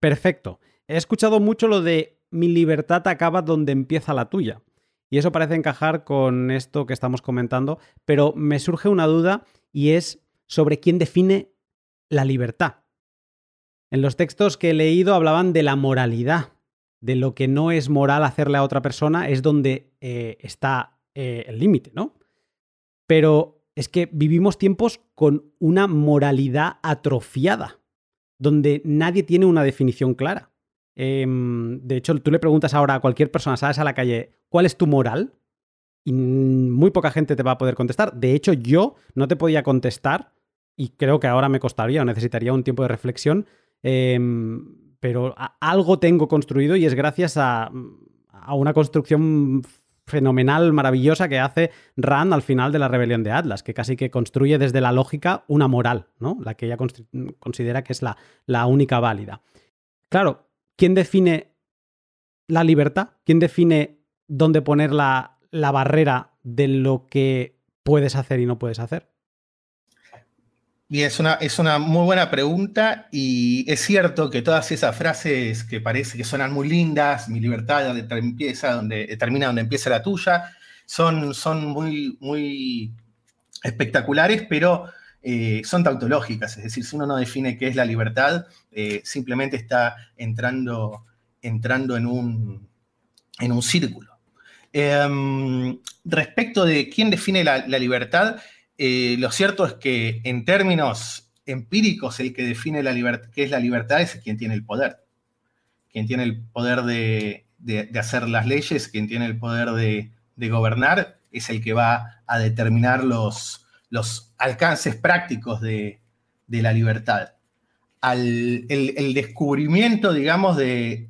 Perfecto. He escuchado mucho lo de mi libertad acaba donde empieza la tuya. Y eso parece encajar con esto que estamos comentando, pero me surge una duda y es sobre quién define la libertad. En los textos que he leído hablaban de la moralidad, de lo que no es moral hacerle a otra persona, es donde eh, está eh, el límite, ¿no? Pero es que vivimos tiempos con una moralidad atrofiada, donde nadie tiene una definición clara. Em, de hecho, tú le preguntas ahora a cualquier persona, sales a la calle, ¿cuál es tu moral? Y muy poca gente te va a poder contestar. De hecho, yo no te podía contestar y creo que ahora me costaría o necesitaría un tiempo de reflexión. Em, pero algo tengo construido y es gracias a, a una construcción fenomenal, maravillosa que hace Rand al final de la rebelión de Atlas, que casi que construye desde la lógica una moral, ¿no? La que ella considera que es la, la única válida. Claro, ¿quién define la libertad? ¿Quién define dónde poner la, la barrera de lo que puedes hacer y no puedes hacer? Bien, es una, es una muy buena pregunta y es cierto que todas esas frases que parece que suenan muy lindas, mi libertad donde donde termina donde empieza la tuya, son, son muy, muy espectaculares, pero eh, son tautológicas, es decir, si uno no define qué es la libertad, eh, simplemente está entrando, entrando en, un, en un círculo. Em, respecto de quién define la libertad, eh, lo cierto es que en términos empíricos el que define la qué es la libertad es quien tiene el poder. Quien tiene el poder de, hacer las leyes, quien tiene el poder de, gobernar, es el que va a determinar los, los alcances prácticos de, la libertad. el, descubrimiento, digamos, de,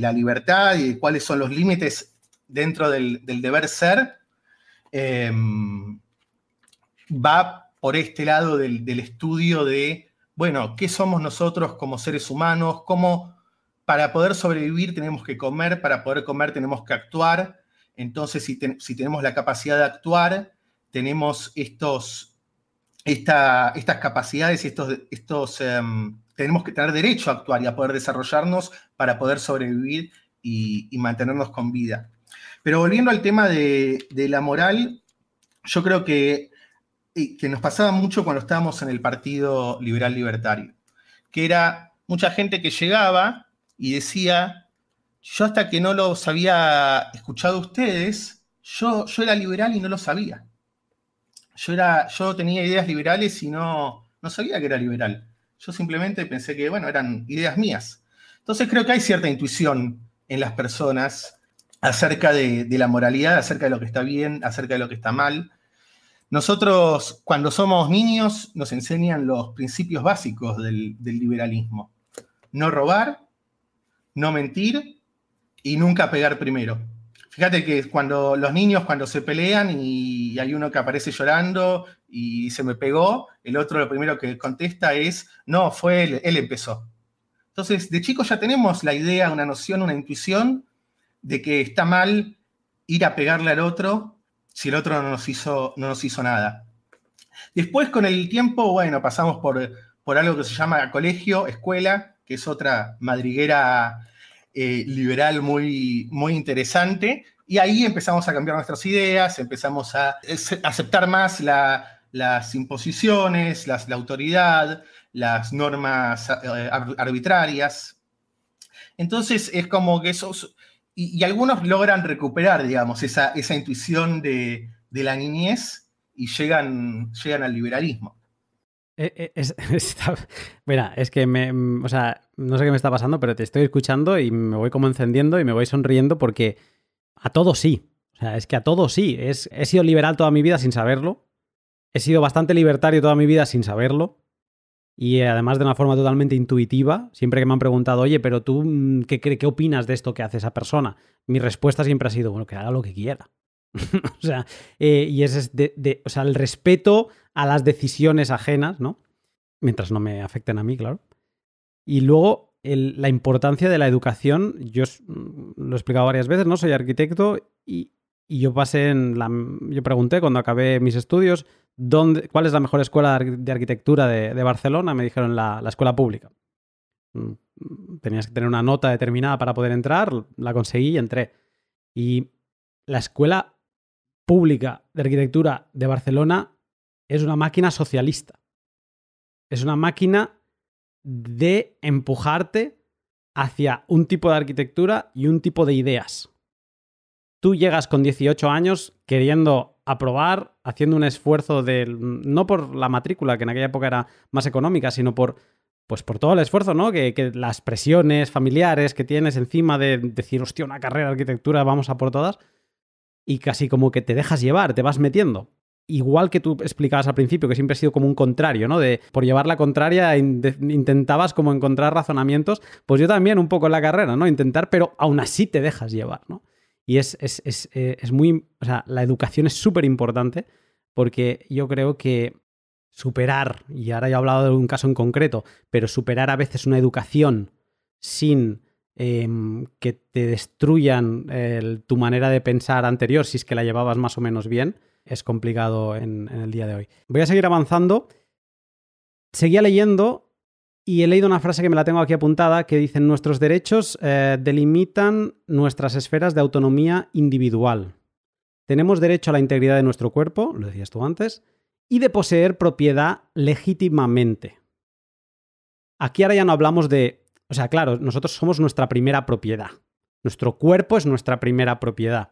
la libertad y cuáles son los límites dentro del, deber ser, eh, va por este lado del, estudio de, bueno, ¿qué somos nosotros como seres humanos? ¿Cómo para poder sobrevivir tenemos que comer? Para poder comer tenemos que actuar. Entonces, si, tenemos la capacidad de actuar, tenemos estos, estas capacidades y estos, estos em, tenemos que tener derecho a actuar y a poder desarrollarnos para poder sobrevivir y, mantenernos con vida. Pero volviendo al tema de, de la moral, yo creo que que nos pasaba mucho cuando estábamos en el Partido Liberal Libertario, que era mucha gente que llegaba y decía, yo hasta que no los había escuchado ustedes, yo, yo era liberal y no lo sabía. Yo, era, yo tenía ideas liberales y no, no sabía que era liberal. Yo simplemente pensé que, bueno, eran ideas mías. Entonces creo que hay cierta intuición en las personas acerca de, de la moralidad, acerca de lo que está bien, acerca de lo que está mal. Nosotros, cuando somos niños, nos enseñan los principios básicos del, liberalismo. No robar, no mentir y nunca pegar primero. Fíjate que cuando los niños, cuando se pelean y hay uno que aparece llorando y se me pegó, el otro lo primero que contesta es, no, fue él, él empezó. Entonces, de chicos ya tenemos la idea, una noción, una intuición de que está mal ir a pegarle al otro si el otro no nos hizo, no nos hizo nada. Después, con el tiempo, bueno, pasamos por, por algo que se llama colegio, escuela, que es otra madriguera eh, liberal muy, muy interesante. Y ahí empezamos a cambiar nuestras ideas, empezamos a aceptar más las imposiciones, la autoridad, las normas eh, arbitrarias. Entonces es como que esos, y, algunos logran recuperar, digamos, esa, esa intuición de, la niñez y llegan, llegan al liberalismo. Eh, eh, es, es que me, o sea, no sé qué me está pasando, pero te estoy escuchando y me voy como encendiendo y me voy sonriendo porque a todo sí. O sea, es que a todo sí. Es, he sido liberal toda mi vida sin saberlo. he sido bastante libertario toda mi vida sin saberlo. Y además de una forma totalmente intuitiva, siempre que me han preguntado, oye, pero tú, mm, ¿qué, qué, opinas de esto que hace esa persona? Mi respuesta siempre ha sido, bueno, que haga lo que quiera. o sea, eh, y es de, o sea, el respeto a las decisiones ajenas, ¿no? Mientras no me afecten a mí, claro. Y luego, la importancia de la educación, yo mm, lo he explicado varias veces, ¿no? Soy arquitecto y, y yo pasé en la. Yo pregunté cuando acabé mis estudios dónde, cuál es la mejor escuela de arquitectura de, Barcelona. Me dijeron la, la, escuela pública. Mm, tenías que tener una nota determinada para poder entrar, la conseguí y entré. Y la escuela pública de arquitectura de Barcelona es una máquina socialista. Es una máquina de empujarte hacia un tipo de arquitectura y un tipo de ideas tú llegas con 18 años queriendo aprobar, haciendo un esfuerzo de, no por la matrícula, que en aquella época era más económica, sino por, pues por todo el esfuerzo, ¿no? Que, las presiones familiares que tienes encima de decir, hostia, una carrera de arquitectura, vamos a por todas, y casi como que te dejas llevar, te vas metiendo. Igual que tú explicabas al principio, que siempre ha sido como un contrario, ¿no? De por llevar la contraria intentabas como encontrar razonamientos, pues yo también un poco en la carrera, ¿no? Intentar, pero aún así te dejas llevar, ¿no? Y es, eh, es, muy, o sea, la educación es súper importante porque yo creo que superar, y ahora ya he hablado de un caso en concreto, pero superar a veces una educación sin em, que te destruyan tu manera de pensar anterior, si es que la llevabas más o menos bien, es complicado en el día de hoy. Voy a seguir avanzando. Seguía leyendo y he leído una frase que me la tengo aquí apuntada que dice, nuestros derechos eh, delimitan nuestras esferas de autonomía individual. Tenemos derecho a la integridad de nuestro cuerpo, lo decías tú antes, y de poseer propiedad legítimamente. Aquí ahora ya no hablamos de... O sea, claro, nosotros somos nuestra primera propiedad. Nuestro cuerpo es nuestra primera propiedad.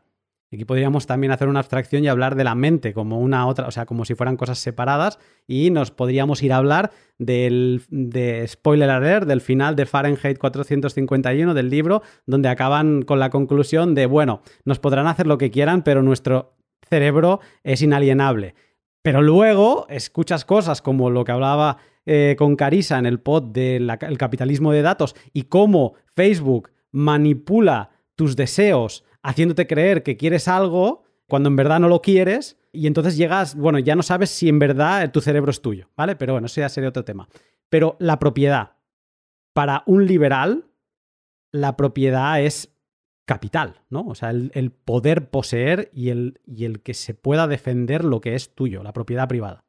Aquí podríamos también hacer una abstracción y hablar de la mente como una otra, o sea, como si fueran cosas separadas y nos podríamos ir a hablar del de spoiler alert del final de Fahrenheit 451 del libro donde acaban con la conclusión de, bueno, nos podrán hacer lo que quieran, pero nuestro cerebro es inalienable. Pero luego escuchas cosas como lo que hablaba eh, con Carisa en el pod del capitalismo de datos y cómo Facebook manipula tus deseos haciéndote creer que quieres algo cuando en verdad no lo quieres y entonces llegas, bueno, ya no sabes si en verdad tu cerebro es tuyo, ¿vale? Pero bueno, eso ya sería otro tema. Pero la propiedad, para un liberal, la propiedad es capital, ¿no? O sea, el, poder poseer y el, y el, que se pueda defender lo que es tuyo, la propiedad privada.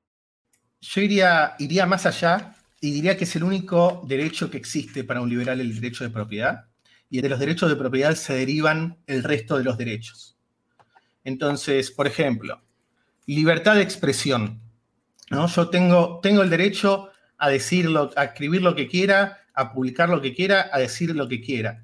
Yo iría, iría más allá y diría que es el único derecho que existe para un liberal, el derecho de propiedad y de los derechos de propiedad se derivan el resto de los derechos. Entonces, por ejemplo, libertad de expresión. ¿no? Yo tengo, tengo el derecho a decirlo, a escribir lo que quiera, a publicar lo que quiera, a decir lo que quiera.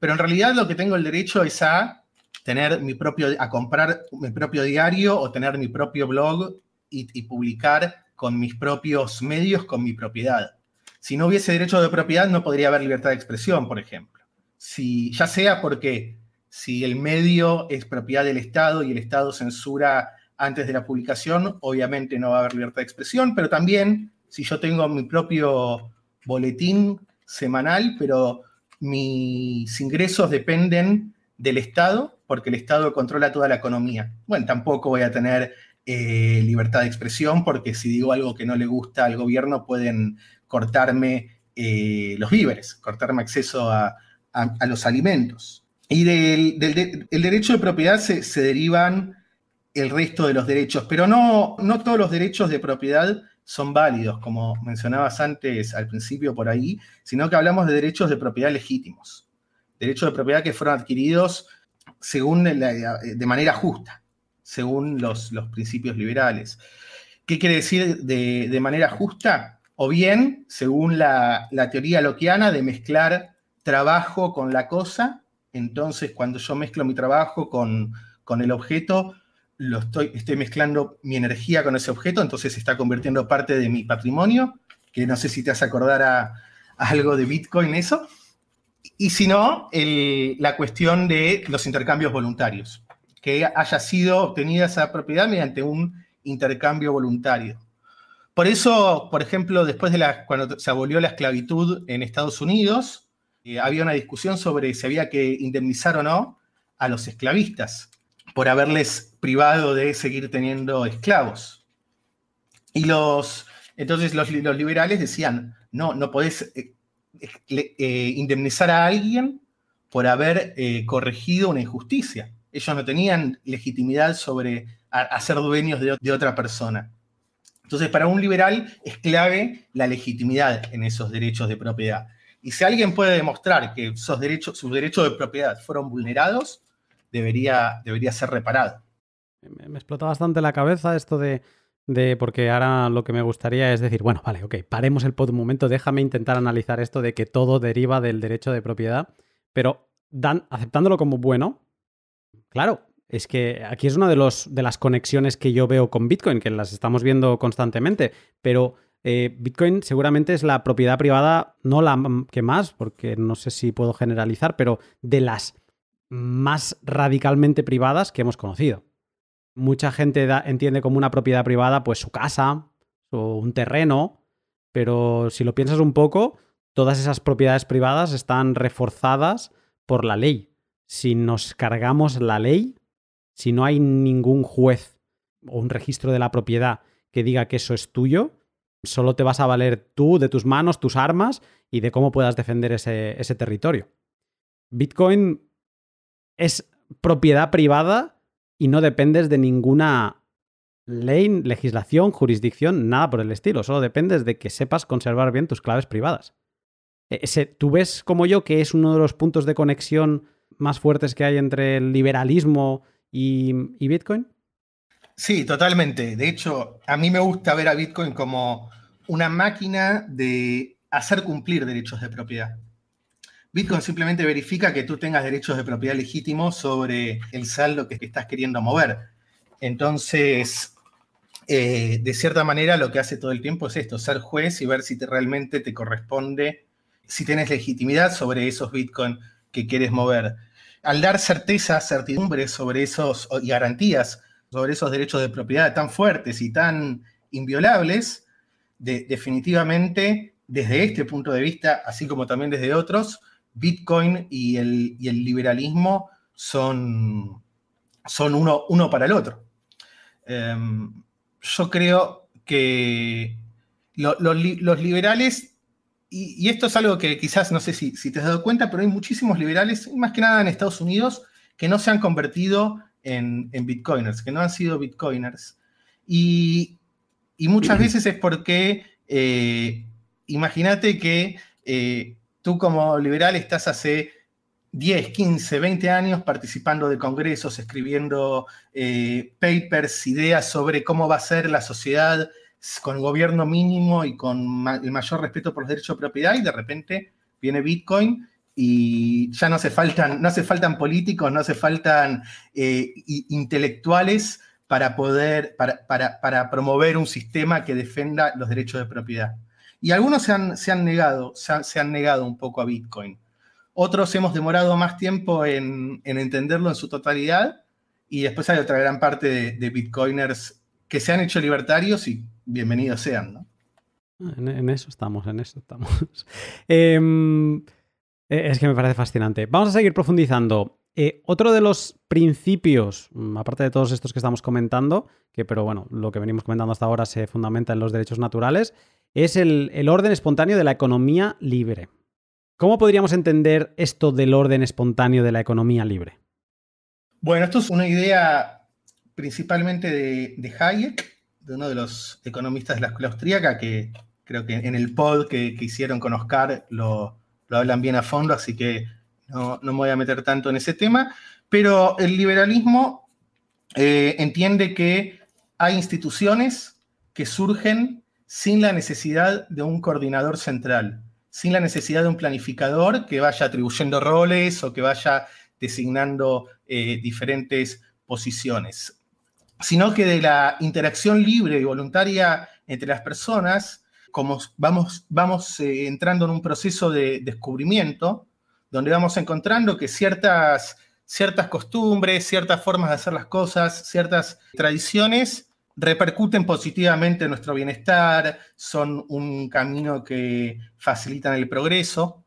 Pero en realidad lo que tengo el derecho es a tener mi propio, a comprar mi propio diario o tener mi propio blog y, y publicar con mis propios medios, con mi propiedad. Si no hubiese derecho de propiedad, no podría haber libertad de expresión, por ejemplo si, ya sea porque si el medio es propiedad del Estado y el Estado censura antes de la publicación, obviamente no va a haber libertad de expresión, pero también si yo tengo mi propio boletín semanal, pero mis ingresos dependen del Estado, porque el Estado controla toda la economía. Bueno, tampoco voy a tener eh, libertad de expresión, porque si digo algo que no le gusta al gobierno, pueden cortarme eh, los víveres, cortarme acceso a, a, los alimentos. Y del, derecho de propiedad se, derivan el resto de los derechos, pero no, no todos los derechos de propiedad son válidos, como mencionabas antes al principio por ahí, sino que hablamos de derechos de propiedad legítimos, derechos de propiedad que fueron adquiridos según de manera justa, según los, los principios liberales. ¿Qué quiere decir de, manera justa? O bien, según la, la teoría loquiana, de mezclar trabajo con la cosa, entonces cuando yo mezclo mi trabajo con, el objeto, lo estoy, estoy mezclando mi energía con ese objeto, entonces se está convirtiendo parte de mi patrimonio, que no sé si te hace acordar a, algo de Bitcoin eso. Y si no, la cuestión de los intercambios voluntarios, que haya sido obtenida esa propiedad mediante un intercambio voluntario. Por eso, por ejemplo, después de la, cuando se abolió la esclavitud en Estados Unidos, eh, había una discusión sobre si había que indemnizar o no a los esclavistas por haberles privado de seguir teniendo esclavos. Y los, entonces los, liberales decían, no, no podés eh, eh, indemnizar a alguien por haber corregido una injusticia. Ellos no tenían legitimidad sobre ser dueños de otra persona. Entonces, para un liberal es clave la legitimidad en esos derechos de propiedad. Y si alguien puede demostrar que esos derechos, sus derechos de propiedad fueron vulnerados, debería, debería ser reparado. Me, explota bastante la cabeza esto de, de, porque ahora lo que me gustaría es decir, bueno, vale, ok, paremos el pod un momento, déjame intentar analizar esto de que todo deriva del derecho de propiedad, pero dan, aceptándolo como bueno, claro, es que aquí es una de, los, de las conexiones que yo veo con Bitcoin, que las estamos viendo constantemente, pero eh, Bitcoin seguramente es la propiedad privada, no la que más, porque no sé si puedo generalizar, pero de las más radicalmente privadas que hemos conocido. Mucha gente entiende como una propiedad privada pues su casa o un terreno, pero si lo piensas un poco, todas esas propiedades privadas están reforzadas por la ley. Si nos cargamos la ley, si no hay ningún juez o un registro de la propiedad que diga que eso es tuyo, solo te vas a valer tú, de tus manos, tus armas y de cómo puedas defender ese, territorio. Bitcoin es propiedad privada y no dependes de ninguna ley, legislación, jurisdicción, nada por el estilo. Solo dependes de que sepas conservar bien tus claves privadas. E, ¿Tú ves como yo que es uno de los puntos de conexión más fuertes que hay entre el liberalismo y, Bitcoin? Sí, totalmente. De hecho, a mí me gusta ver a Bitcoin como una máquina de hacer cumplir derechos de propiedad. Bitcoin simplemente verifica que tú tengas derechos de propiedad legítimos sobre el saldo que estás queriendo mover. Entonces, eh, de cierta manera, lo que hace todo el tiempo es esto, ser juez y ver si realmente te corresponde, si tienes legitimidad sobre esos Bitcoin que quieres mover al dar certeza, certidumbre sobre esos y garantías sobre esos derechos de propiedad tan fuertes y tan inviolables, definitivamente desde este punto de vista, así como también desde otros, Bitcoin y el, liberalismo son, uno, para el otro. Em, yo creo que los liberales y, esto es algo que quizás, no sé si, te has dado cuenta, pero hay muchísimos liberales, más que nada en Estados Unidos, que no se han convertido en, bitcoiners, que no han sido bitcoiners. Y, muchas veces es porque, eh, imagínate que eh, tú como liberal estás hace 10, 15, 20 años participando de congresos, escribiendo eh, papers, ideas sobre cómo va a ser la sociedad con gobierno mínimo y con el mayor respeto por los derechos de propiedad y de repente viene Bitcoin y ya no hace faltan, no hace faltan políticos, no hace faltan eh, intelectuales para poder, para, para, promover un sistema que defenda los derechos de propiedad. Y algunos se han, se han negado, se han, negado un poco a Bitcoin. Otros hemos demorado más tiempo en, entenderlo en su totalidad y después hay otra gran parte de, de Bitcoiners que se han hecho libertarios y bienvenidos sean, ¿no? En, eso estamos, en eso estamos. Em, e, es que me parece fascinante. Vamos a seguir profundizando. Eh, otro de los principios, mm, aparte de todos estos que estamos comentando, que pero bueno, lo que venimos comentando hasta ahora se fundamenta en los derechos naturales, es el, orden espontáneo de la economía libre. ¿Cómo podríamos entender esto del orden espontáneo de la economía libre? Bueno, esto es una idea principalmente de, Hayek, de uno de los economistas de la escuela austríaca, que creo que en el pod que, hicieron con Oscar lo, hablan bien a fondo, así que no, me voy a meter tanto en ese tema, pero el liberalismo eh, entiende que hay instituciones que surgen sin la necesidad de un coordinador central, sin la necesidad de un planificador que vaya atribuyendo roles o que vaya designando eh, diferentes posiciones sino que de la interacción libre y voluntaria entre las personas, como vamos, vamos eh, entrando en un proceso de descubrimiento, donde vamos encontrando que ciertas, ciertas costumbres, ciertas formas de hacer las cosas, ciertas tradiciones repercuten positivamente en nuestro bienestar, son un camino que facilitan el progreso.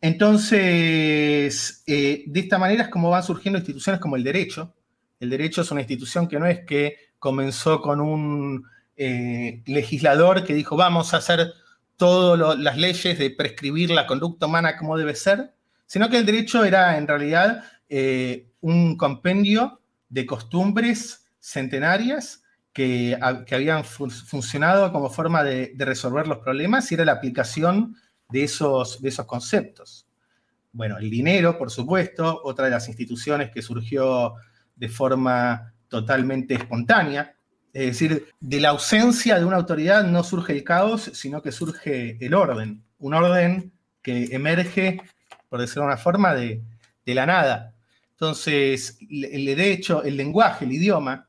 Entonces, eh, de esta manera es como van surgiendo instituciones como el derecho. El derecho es una institución que no es que comenzó con un eh, legislador que dijo vamos a hacer todas las leyes de prescribir la conducta humana como debe ser, sino que el derecho era en realidad eh, un compendio de costumbres centenarias que, habían funcionado como forma de, resolver los problemas y era la aplicación de esos, de esos conceptos. Bueno, el dinero, por supuesto, otra de las instituciones que surgió de forma totalmente espontánea. Es decir, de la ausencia de una autoridad no surge el caos, sino que surge el orden. Un orden que emerge, por decirlo de una forma, de, de la nada. Entonces, el derecho, el lenguaje, el idioma,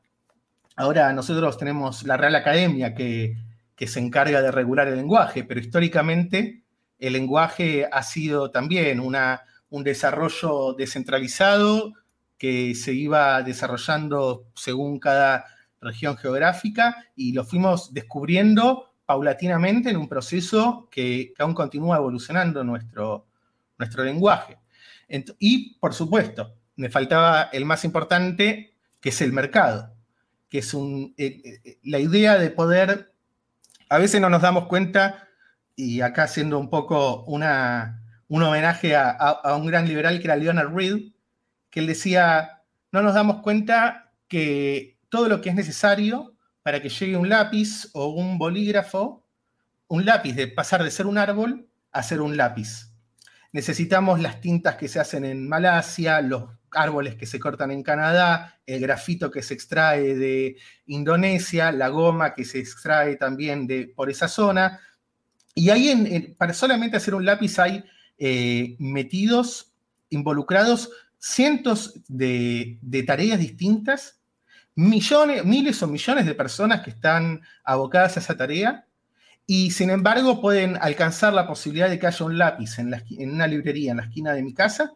Ahora nosotros tenemos la Real Academia que, se encarga de regular el lenguaje, pero históricamente el lenguaje ha sido también una, un desarrollo descentralizado que se iba desarrollando según cada región geográfica y lo fuimos descubriendo paulatinamente en un proceso que, aún continúa evolucionando nuestro, nuestro lenguaje. y, por supuesto, me faltaba el más importante, que es el mercado que es un, eh, eh, la idea de poder, a veces no nos damos cuenta, y acá haciendo un poco una, un homenaje a, un gran liberal que era Leonard Reed, que él decía, no nos damos cuenta que todo lo que es necesario para que llegue un lápiz o un bolígrafo, un lápiz de pasar de ser un árbol a ser un lápiz. Necesitamos las tintas que se hacen en Malasia, los árboles que se cortan en Canadá, el grafito que se extrae de Indonesia, la goma que se extrae también de, por esa zona. Y ahí, para solamente hacer un lápiz, hay eh, metidos, involucrados cientos de, de tareas distintas, millones, miles o millones de personas que están abocadas a esa tarea y sin embargo pueden alcanzar la posibilidad de que haya un lápiz en, en, una librería en la esquina de mi casa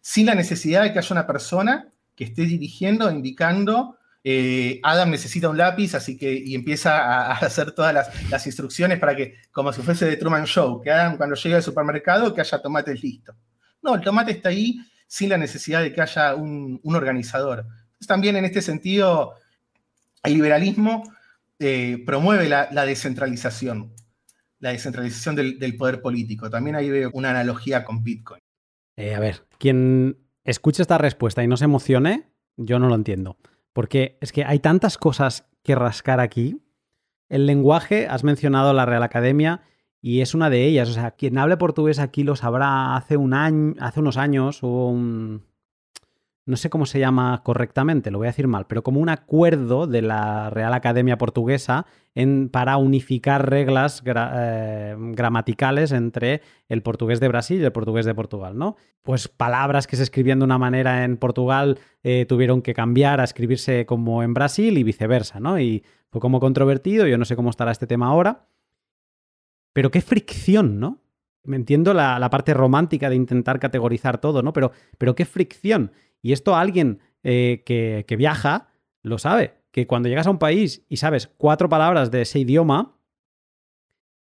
sin la necesidad de que haya una persona que esté dirigiendo, indicando, eh, Adam necesita un lápiz, así que, y empieza a, hacer todas las, instrucciones para que, como si fuese de Truman Show, que Adam cuando llegue al supermercado, que haya tomates listos. No, el tomate está ahí sin la necesidad de que haya un, organizador. También en este sentido, el liberalismo eh, promueve la, descentralización, la descentralización del, poder político. También ahí veo una analogía con Bitcoin. Eh, a ver, quien escuche esta respuesta y no se emocione, yo no lo entiendo. Porque es que hay tantas cosas que rascar aquí. El lenguaje, has mencionado la Real Academia y es una de ellas. O sea, quien hable portugués aquí lo sabrá hace un año, hace unos años hubo un, no sé cómo se llama correctamente, lo voy a decir mal, pero como un acuerdo de la Real Academia Portuguesa en, para unificar reglas eh, gramaticales entre el portugués de Brasil y el portugués de Portugal, ¿no? Pues palabras que se escribían de una manera en Portugal eh, tuvieron que cambiar a escribirse como en Brasil y viceversa, ¿no? Y fue como controvertido, yo no sé cómo estará este tema ahora, pero qué fricción, ¿no? Me entiendo la, la parte romántica de intentar categorizar todo, ¿no? Pero, pero qué fricción. Y esto alguien eh, que, viaja lo sabe, que cuando llegas a un país y sabes cuatro palabras de ese idioma,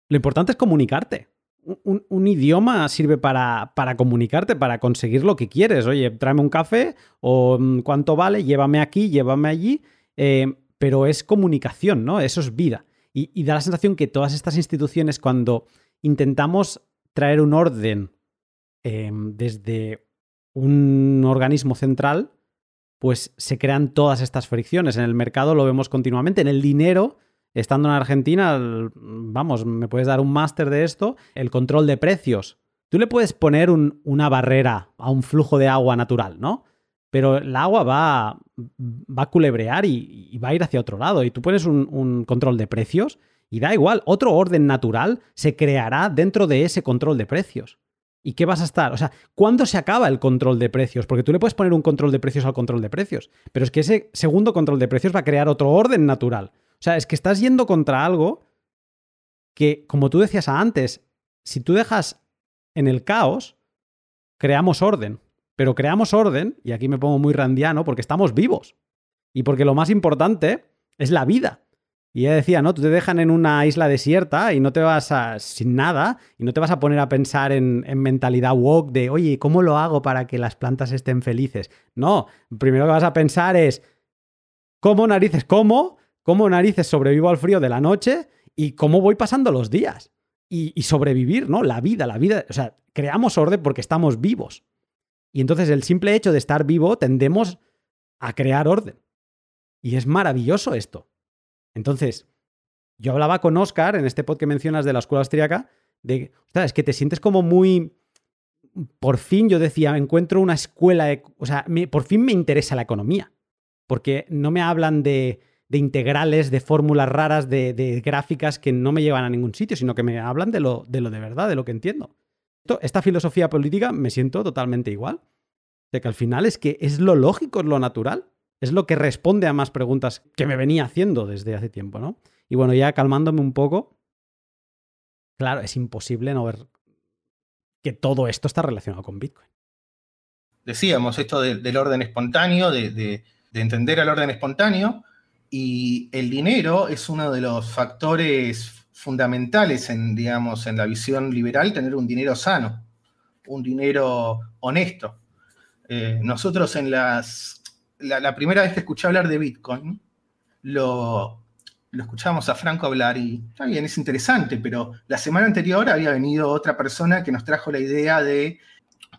lo importante es comunicarte. Un, idioma sirve para, para, comunicarte, para conseguir lo que quieres. Oye, tráeme un café o mm, cuánto vale, llévame aquí, llévame allí. Eh, pero es comunicación, ¿no? Eso es vida. Y, da la sensación que todas estas instituciones, cuando intentamos traer un orden em, desde un organismo central, pues se crean todas estas fricciones. En el mercado lo vemos continuamente. En el dinero, estando en Argentina, vamos, me puedes dar un máster de esto, el control de precios. Tú le puedes poner una barrera a un flujo de agua natural, ¿no? Pero el agua va, va a culebrear y, va a ir hacia otro lado. Y tú pones un control de precios y da igual, otro orden natural se creará dentro de ese control de precios. ¿Y qué vas a estar? O sea, ¿cuándo se acaba el control de precios? Porque tú le puedes poner un control de precios al control de precios, pero es que ese segundo control de precios va a crear otro orden natural. O sea, es que estás yendo contra algo que, como tú decías antes, si tú dejas en el caos, creamos orden. Pero creamos orden, y aquí me pongo muy randiano, porque estamos vivos. Y porque lo más importante es la vida. Y ella decía, ¿no? Tú te dejan en una isla desierta y no te vas a, sin nada, y no te vas a poner a pensar en, en, mentalidad woke de, oye, ¿cómo lo hago para que las plantas estén felices? No, primero que vas a pensar es, ¿cómo narices? ¿Cómo? ¿Cómo narices sobrevivo al frío de la noche? ¿Y cómo voy pasando los días? Y, y sobrevivir, ¿no? La vida, la vida, o sea, creamos orden porque estamos vivos. Y entonces el simple hecho de estar vivo tendemos a crear orden. Y es maravilloso esto. Entonces, yo hablaba con Oscar en este pod que mencionas de la escuela austríaca, de, sea, es que te sientes como muy... Por fin yo decía, encuentro una escuela, o sea, por fin me interesa la economía, porque no me hablan de, de integrales, de fórmulas raras, de, de, gráficas que no me llevan a ningún sitio, sino que me hablan de lo de, lo de verdad, de lo que entiendo. esta filosofía política me siento totalmente igual. De que al final es que es lo lógico, es lo natural. Es lo que responde a más preguntas que me venía haciendo desde hace tiempo, ¿no? Y bueno, ya calmándome un poco, claro, es imposible no ver que todo esto está relacionado con Bitcoin. Decíamos esto de, del orden espontáneo, de entender al orden espontáneo, y el dinero es uno de los factores fundamentales en, digamos, en la visión liberal, tener un dinero sano, un dinero honesto. Eh, nosotros en las la, primera vez que escuché hablar de Bitcoin, lo, lo escuchamos a Franco hablar y está bien, es interesante, pero la semana anterior había venido otra persona que nos trajo la idea de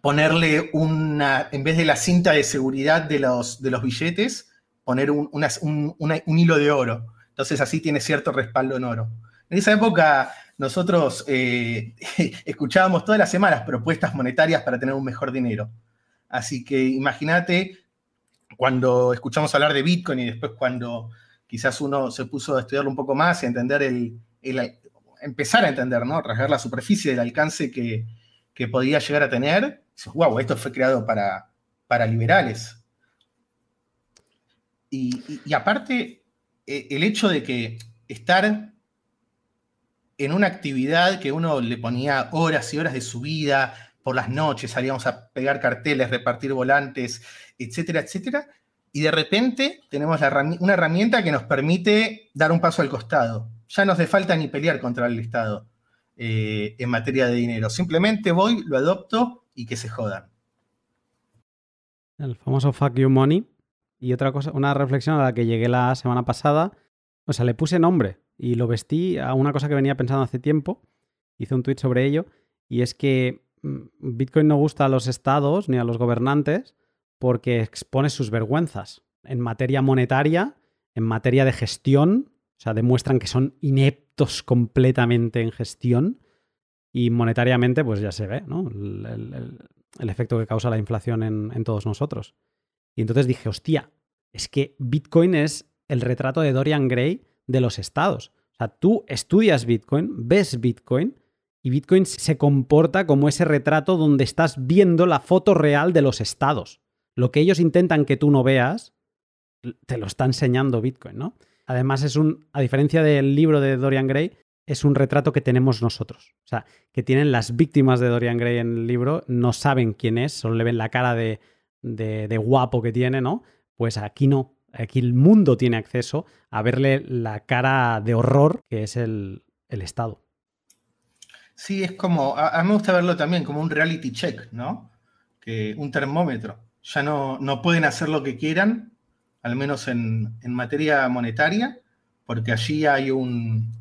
ponerle una, en vez de la cinta de seguridad de los, de los billetes, poner un, un, hilo de oro. Entonces así tiene cierto respaldo en oro. En esa época nosotros eh, escuchábamos todas las semanas propuestas monetarias para tener un mejor dinero. Así que imagínate cuando escuchamos hablar de Bitcoin y después cuando quizás uno se puso a estudiarlo un poco más y a entender el, empezar a entender, ¿no? Rasgar la superficie del alcance que, podía llegar a tener, dices, wow, esto fue creado para, para liberales. Y, aparte, e, el hecho de que estar en una actividad que uno le ponía horas y horas de su vida, por las noches salíamos a pegar carteles, repartir volantes, etcétera, etcétera. Y de repente tenemos una herramienta que nos permite dar un paso al costado. Ya no hace falta ni pelear contra el Estado eh, en materia de dinero. Simplemente voy, lo adopto y que se jodan. El famoso fuck you money. Y otra cosa, una reflexión a la que llegué la semana pasada. O sea, le puse nombre y lo vestí a una cosa que venía pensando hace tiempo. Hice un tweet sobre ello. Y es que Bitcoin no gusta a los estados ni a los gobernantes porque expone sus vergüenzas en materia monetaria, en materia de gestión, o sea, demuestran que son ineptos completamente en gestión y monetariamente, pues ya se ve, ¿no? El, efecto que causa la inflación en, en todos nosotros. Y entonces dije, hostia, es que Bitcoin es el retrato de Dorian Gray de los estados. O sea, tú estudias Bitcoin, ves Bitcoin y Bitcoin se comporta como ese retrato donde estás viendo la foto real de los estados. Lo que ellos intentan que tú no veas, te lo está enseñando Bitcoin, ¿no? Además, es un, a diferencia del libro de Dorian Gray, es un retrato que tenemos nosotros. O sea, que tienen las víctimas de Dorian Gray en el libro, no saben quién es, solo le ven la cara de, de, guapo que tiene, ¿no? Pues aquí no. Aquí el mundo tiene acceso a verle la cara de horror que es el, el Estado. Sí, es como, a, mí me gusta verlo también como un reality check, ¿no? Que un termómetro ya no, no pueden hacer lo que quieran, al menos en, materia monetaria, porque allí hay un,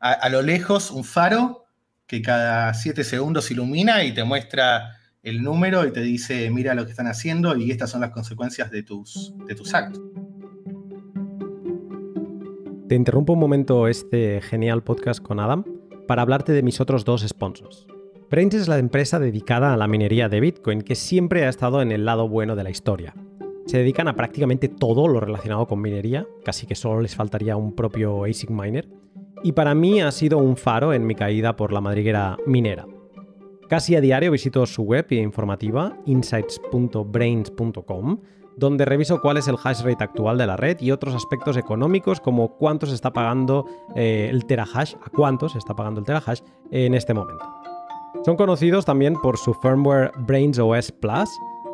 a, lo lejos, un faro que cada siete segundos ilumina y te muestra el número y te dice, mira lo que están haciendo y estas son las consecuencias de tus, de tus actos. Te interrumpo un momento este genial podcast con Adam para hablarte de mis otros dos sponsors. Brains es la empresa dedicada a la minería de Bitcoin que siempre ha estado en el lado bueno de la historia. Se dedican a prácticamente todo lo relacionado con minería, casi que solo les faltaría un propio ASIC miner, y para mí ha sido un faro en mi caída por la madriguera minera. Casi a diario visito su web informativa, insights.brains.com, donde reviso cuál es el hash rate actual de la red y otros aspectos económicos como cuánto se está pagando eh, el terahash, a cuánto se está pagando el terahash en este momento. Son conocidos también por su firmware Brains OS Plus,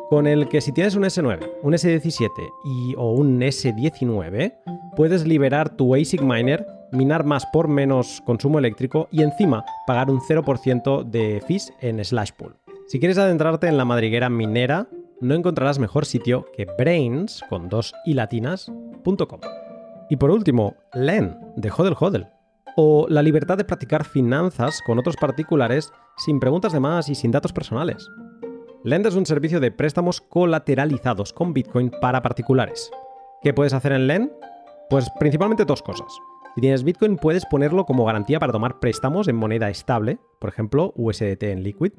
con el que si tienes un S9, un S17 y, o un S19, puedes liberar tu ASIC miner, minar más por menos consumo eléctrico y encima pagar un 0% de fees en Slashpool. Si quieres adentrarte en la madriguera minera, no encontrarás mejor sitio que brains. Y por último, LEN, de Hodel Hodel, o la libertad de practicar finanzas con otros particulares sin preguntas de más y sin datos personales. Lend es un servicio de préstamos colateralizados con Bitcoin para particulares. ¿Qué puedes hacer en Lend? Pues principalmente dos cosas. Si tienes Bitcoin puedes ponerlo como garantía para tomar préstamos en moneda estable, por ejemplo USDT en Liquid.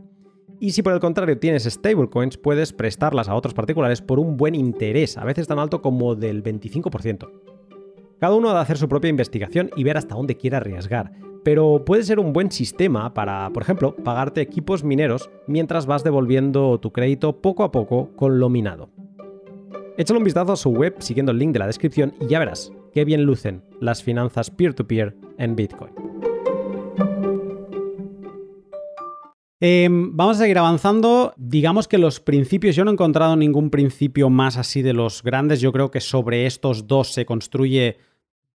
Y si por el contrario tienes stablecoins, puedes prestarlas a otros particulares por un buen interés, a veces tan alto como del 25%. Cada uno ha de hacer su propia investigación y ver hasta dónde quiere arriesgar, pero puede ser un buen sistema para, por ejemplo, pagarte equipos mineros mientras vas devolviendo tu crédito poco a poco con lo minado. Échale un vistazo a su web siguiendo el link de la descripción y ya verás qué bien lucen las finanzas peer-to-peer en Bitcoin. Em, vamos a seguir avanzando. Digamos que los principios, yo no he encontrado ningún principio más así de los grandes. Yo creo que sobre estos dos se construye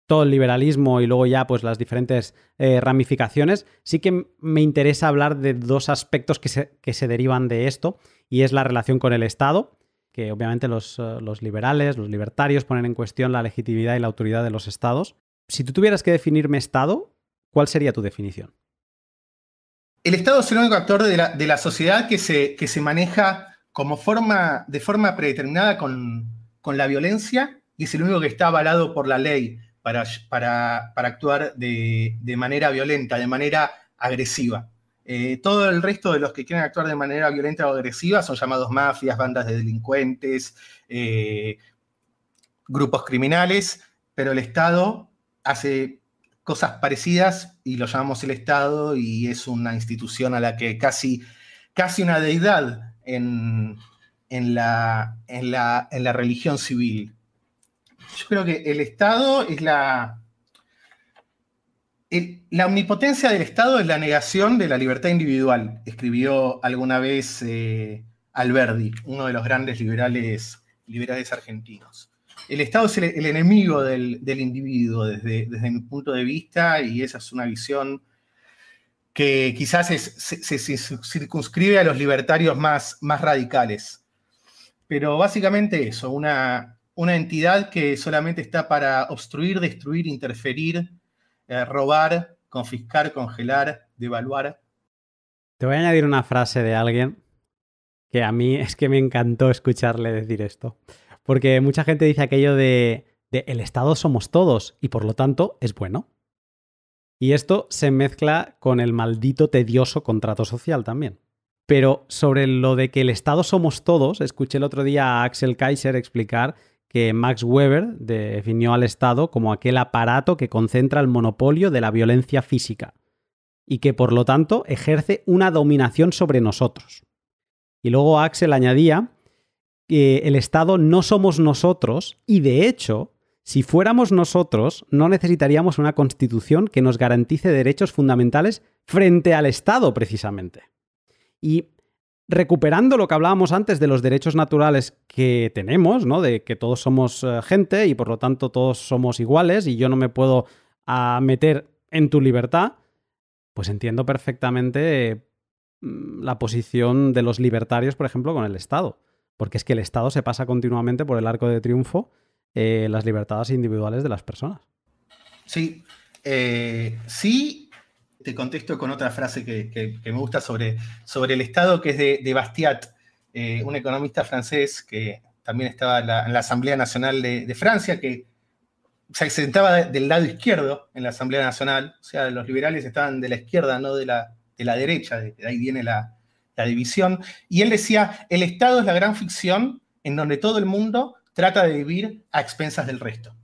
todo el liberalismo y luego ya pues las diferentes eh, ramificaciones, sí que me interesa hablar de dos aspectos que se, que se, derivan de esto y es la relación con el Estado, que obviamente los, eh, los liberales, los libertarios ponen en cuestión la legitimidad y la autoridad de los estados. Si tú tuvieras que definirme Estado, ¿cuál sería tu definición? El Estado es el único actor de la, de sociedad que se, que se maneja como forma, de forma predeterminada con, con la violencia y es el único que está avalado por la ley para, actuar de, manera violenta, de manera agresiva. Eh, todo el resto de los que quieren actuar de manera violenta o agresiva son llamados mafias, bandas de delincuentes, eh, grupos criminales, pero el Estado hace cosas parecidas y lo llamamos el Estado y es una institución a la que casi, casi una deidad en, la, en, la, en la religión civil. Yo creo que el Estado es la... la omnipotencia del Estado es la negación de la libertad individual, escribió alguna vez eh, Alberdi, uno de los grandes liberales, liberales argentinos. El Estado es el, enemigo del, individuo desde, desde, mi punto de vista y esa es una visión que quizás se, circunscribe a los libertarios más, más radicales. Pero básicamente eso, una, una entidad que solamente está para obstruir, destruir, interferir, eh, robar, confiscar, congelar, devaluar. Te voy a añadir una frase de alguien que a mí es que me encantó escucharle decir esto. Porque mucha gente dice aquello de, el Estado somos todos y por lo tanto es bueno. Y esto se mezcla con el maldito tedioso contrato social también. Pero sobre lo de que el Estado somos todos, escuché el otro día a Axel Kaiser explicar que Max Weber definió al Estado como aquel aparato que concentra el monopolio de la violencia física y que por lo tanto ejerce una dominación sobre nosotros. Y luego Axel añadía que el Estado no somos nosotros y de hecho, si fuéramos nosotros, no necesitaríamos una constitución que nos garantice derechos fundamentales frente al Estado precisamente. Y recuperando lo que hablábamos antes de los derechos naturales que tenemos, ¿no? De que todos somos eh, gente y por lo tanto todos somos iguales y yo no me puedo ah, meter en tu libertad, pues entiendo perfectamente mm, la posición de los libertarios, por ejemplo, con el Estado. Porque es que el Estado se pasa continuamente por el arco de triunfo eh, las libertades individuales de las personas. Sí, eh, sí te contesto con otra frase que, me gusta sobre, sobre, el Estado, que es de, Bastiat, eh, un economista francés que también estaba en la, Asamblea Nacional de, Francia, que se sentaba del lado izquierdo en la Asamblea Nacional, o sea, los liberales estaban de la izquierda, no de la, de la derecha, de, ahí viene la, división, y él decía, el Estado es la gran ficción en donde todo el mundo trata de vivir a expensas del resto.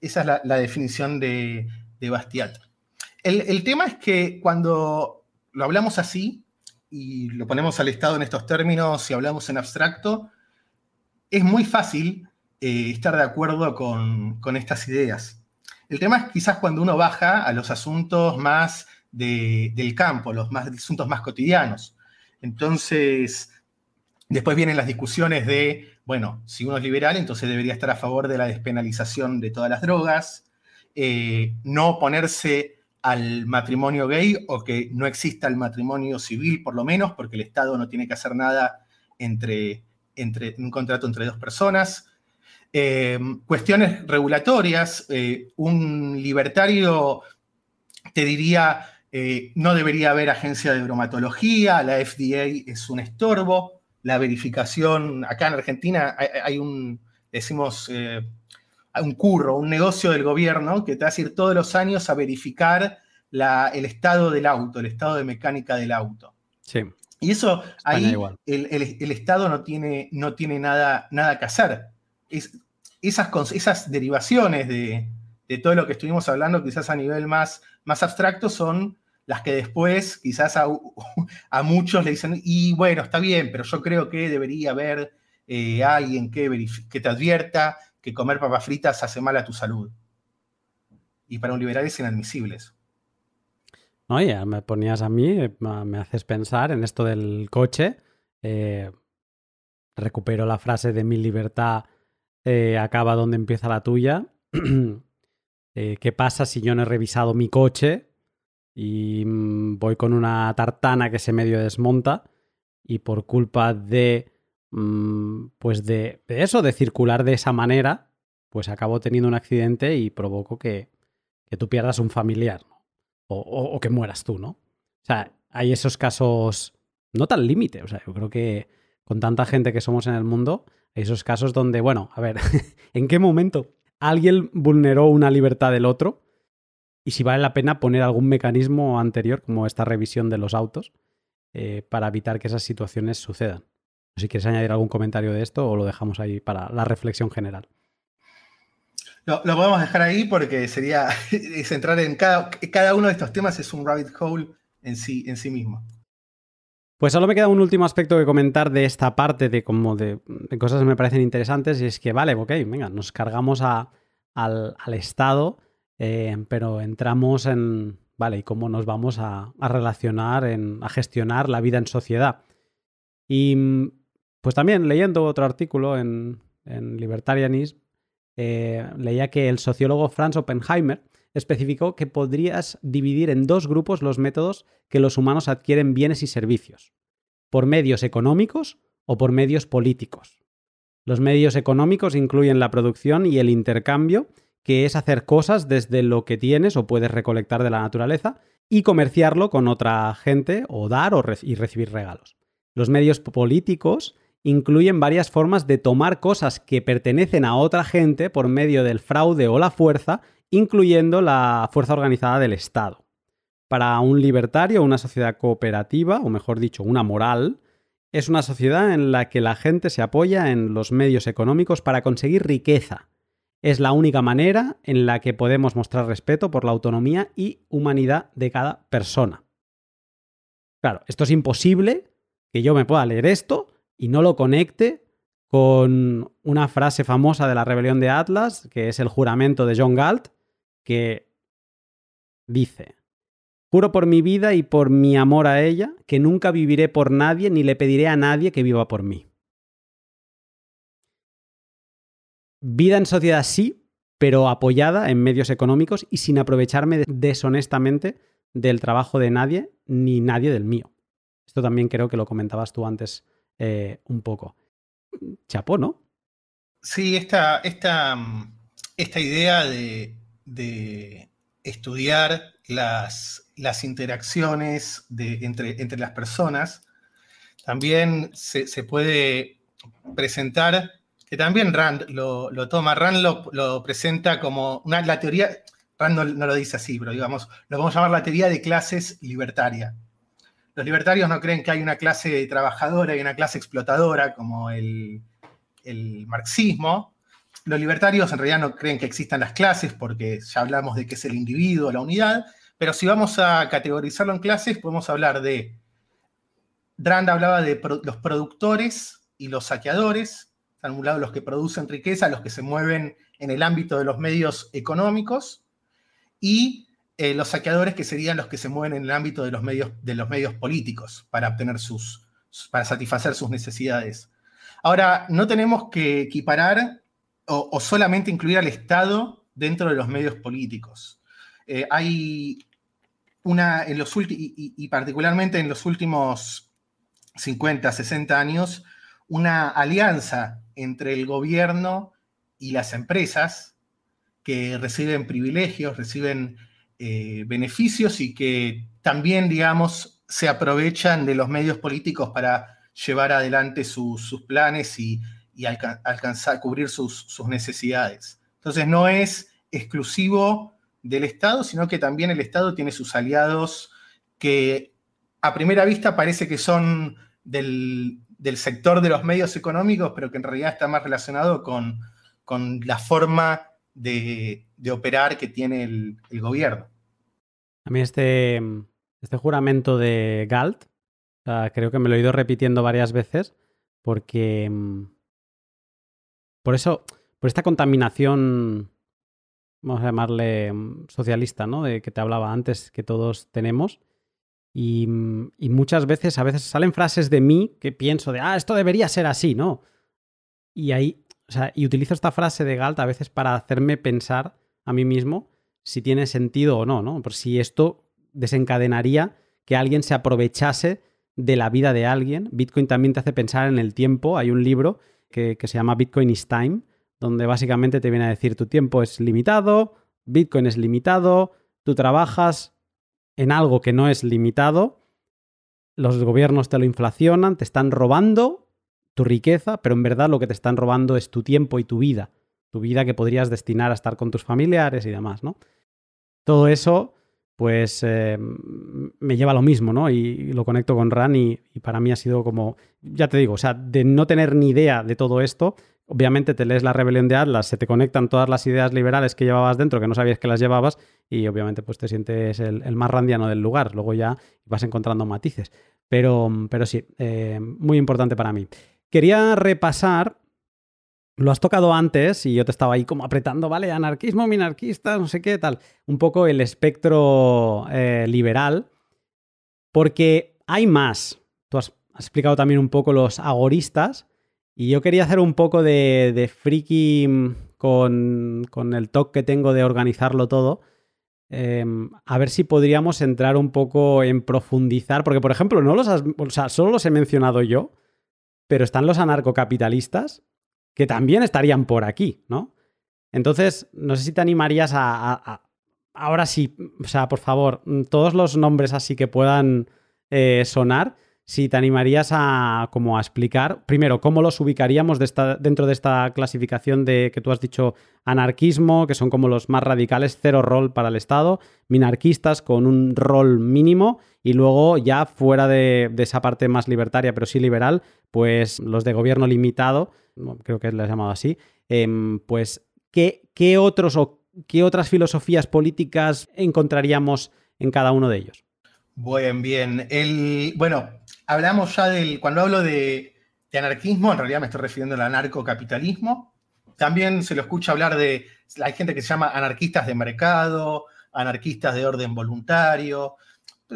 Esa es la, definición de, Bastiat. El, tema es que cuando lo hablamos así y lo ponemos al Estado en estos términos y hablamos en abstracto, es muy fácil eh, estar de acuerdo con, estas ideas. El tema es quizás cuando uno baja a los asuntos más del campo, los más, asuntos más cotidianos. Entonces, Después vienen las discusiones de, bueno, si uno es liberal, entonces debería estar a favor de la despenalización de todas las drogas, eh, no oponerse al matrimonio gay o que no exista el matrimonio civil, por lo menos, porque el Estado no tiene que hacer nada entre, entre un contrato entre dos personas. Eh, cuestiones regulatorias, eh, un libertario te diría, no debería haber agencia de bromatología, la FDA es un estorbo, la verificación, acá en Argentina hay, un, decimos, eh, un curro, un negocio del gobierno que te hace ir todos los años a verificar el estado del auto, el estado de mecánica del auto. Sí. Y eso ahí el, Estado no tiene, no tiene nada, nada que hacer. esas, esas derivaciones de, todo lo que estuvimos hablando, quizás a nivel más, más abstracto, son las que después quizás a, muchos le dicen, y bueno, está bien, pero yo creo que debería haber eh, alguien que, te advierta que comer papas fritas hace mal a tu salud. Y para un liberal es inadmisible. No, ya me ponías a mí, eh, me haces pensar en esto del coche. Eh, recupero la frase de mi libertad acaba donde empieza la tuya. ¿Qué pasa si yo no he revisado mi coche y mm, voy con una tartana que se medio desmonta y por culpa de mm, pues de, eso, de circular de esa manera, pues acabo teniendo un accidente y provoco que, que tú pierdas un familiar o, o, que mueras tú, ¿no? O sea, hay esos casos no tan límite, o sea, yo creo que con tanta gente que somos en el mundo, hay esos casos donde, bueno, a ver, ¿en qué momento alguien vulneró una libertad del otro? y si vale la pena poner algún mecanismo anterior, como esta revisión de los autos, eh, para evitar que esas situaciones sucedan. Si quieres añadir algún comentario de esto o lo dejamos ahí para la reflexión general. Lo, podemos dejar ahí porque sería centrar en cada, cada uno de estos temas es un rabbit hole en sí, en sí mismo. Pues solo me queda un último aspecto que comentar de esta parte de como de, cosas que me parecen interesantes y es que, vale, ok, venga, nos cargamos al, al Estado eh, pero entramos en, vale, ¿y cómo nos vamos a, relacionar, a gestionar la vida en sociedad? Y pues también leyendo otro artículo en, en Libertarianism, eh, leía que el sociólogo Franz Oppenheimer especificó que podrías dividir en dos grupos los métodos que los humanos adquieren bienes y servicios, por medios económicos o por medios políticos. Los medios económicos incluyen la producción y el intercambio que es hacer cosas desde lo que tienes o puedes recolectar de la naturaleza y comerciarlo con otra gente o dar o y recibir regalos. Los medios políticos incluyen varias formas de tomar cosas que pertenecen a otra gente por medio del fraude o la fuerza, incluyendo la fuerza organizada del Estado. Para un libertario, una sociedad cooperativa, o mejor dicho, una moral, es una sociedad en la que la gente se apoya en los medios económicos para conseguir riqueza, es la única manera en la que podemos mostrar respeto por la autonomía y humanidad de cada persona. Claro, esto es imposible que yo me pueda leer esto y no lo conecte con una frase famosa de la rebelión de Atlas, que es el juramento de John Galt, que dice, Juro por mi vida y por mi amor a ella, que nunca viviré por nadie ni le pediré a nadie que viva por mí. Vida en sociedad sí, pero apoyada en medios económicos y sin aprovecharme deshonestamente del trabajo de nadie ni nadie del mío. Esto también creo que lo comentabas tú antes eh, un poco. Chapó, ¿no? Sí, esta, esta, esta idea de, estudiar las, las interacciones entre, entre, las personas también se, se puede presentar que también Rand lo, toma. Rand lo, presenta como una, la teoría, Rand no, lo dice así, pero digamos, lo vamos a llamar la teoría de clases libertaria. Los libertarios no creen que hay una clase trabajadora y una clase explotadora como el, el marxismo. Los libertarios en realidad no creen que existan las clases porque ya hablamos de que es el individuo, la unidad, pero si vamos a categorizarlo en clases, podemos hablar de... Rand hablaba de los productores y los saqueadores, están un lado los que producen riqueza, los que se mueven en el ámbito de los medios económicos, y eh, los saqueadores que serían los que se mueven en el ámbito de los medios, de los medios políticos para sus, para satisfacer sus necesidades. Ahora, no tenemos que equiparar o, solamente incluir al Estado dentro de los medios políticos. Eh, hay una, en los y, y particularmente en los últimos 50, 60 años, una alianza entre el gobierno y las empresas que reciben privilegios, reciben eh, beneficios y que también, digamos, se aprovechan de los medios políticos para llevar adelante sus planes y, alcanzar, cubrir sus, necesidades. Entonces no es exclusivo del Estado, sino que también el Estado tiene sus aliados que a primera vista parece que son del, sector de los medios económicos, pero que en realidad está más relacionado con, la forma de, operar que tiene el, gobierno. A mí este, este juramento de Galt, creo que me lo he ido repitiendo varias veces, porque por eso, por esta contaminación, vamos a llamarle socialista, ¿no? De que te hablaba antes, que todos tenemos. Y, y, muchas veces, a veces salen frases de mí que pienso de, ah, esto debería ser así, ¿no? Y ahí o sea, y utilizo esta frase de Galt a veces para hacerme pensar a mí mismo si tiene sentido o no, ¿no? Por si esto desencadenaría que alguien se aprovechase de la vida de alguien. Bitcoin también te hace pensar en el tiempo. Hay un libro que, se llama Bitcoin is Time, donde básicamente te viene a decir tu tiempo es limitado, Bitcoin es limitado, tú trabajas en algo que no es limitado, los gobiernos te lo inflacionan, te están robando tu riqueza, pero en verdad lo que te están robando es tu tiempo y tu vida. Tu vida que podrías destinar a estar con tus familiares y demás, ¿no? Todo eso, pues, eh, me lleva a lo mismo, ¿no? Y, lo conecto con Ran y, para mí ha sido como, ya te digo, o sea, de no tener ni idea de todo esto, obviamente te lees la rebelión de Atlas, se te conectan todas las ideas liberales que llevabas dentro, que no sabías que las llevabas, y obviamente pues te sientes el, más randiano del lugar. Luego ya vas encontrando matices. Pero, pero sí, eh, muy importante para mí. Quería repasar, lo has tocado antes y yo te estaba ahí como apretando, ¿vale? Anarquismo, minarquista, no sé qué tal. Un poco el espectro eh, liberal, porque hay más. Tú has, explicado también un poco los agoristas y yo quería hacer un poco de, friki mm, con, con, el toque que tengo de organizarlo todo. Em, a ver si podríamos entrar un poco en profundizar, porque por ejemplo, no los has, o sea, solo los he mencionado yo, pero están los anarcocapitalistas que también estarían por aquí, ¿no? Entonces, no sé si te animarías a, ahora sí, o sea, por favor, todos los nombres así que puedan eh, sonar, si te animarías a como a explicar, primero, cómo los ubicaríamos dentro de esta clasificación de que tú has dicho anarquismo, que son como los más radicales, cero rol para el Estado, minarquistas con un rol mínimo, y luego ya fuera de, esa parte más libertaria, pero sí liberal, pues los de gobierno limitado, creo que les he llamado así, em, pues ¿qué, ¿qué otros o qué otras filosofías políticas encontraríamos en cada uno de ellos? Bien, bien. El, bueno, hablamos ya del, cuando hablo de, anarquismo, en realidad me estoy refiriendo al anarcocapitalismo. También se lo escucha hablar de, hay gente que se llama anarquistas de mercado, anarquistas de orden voluntario.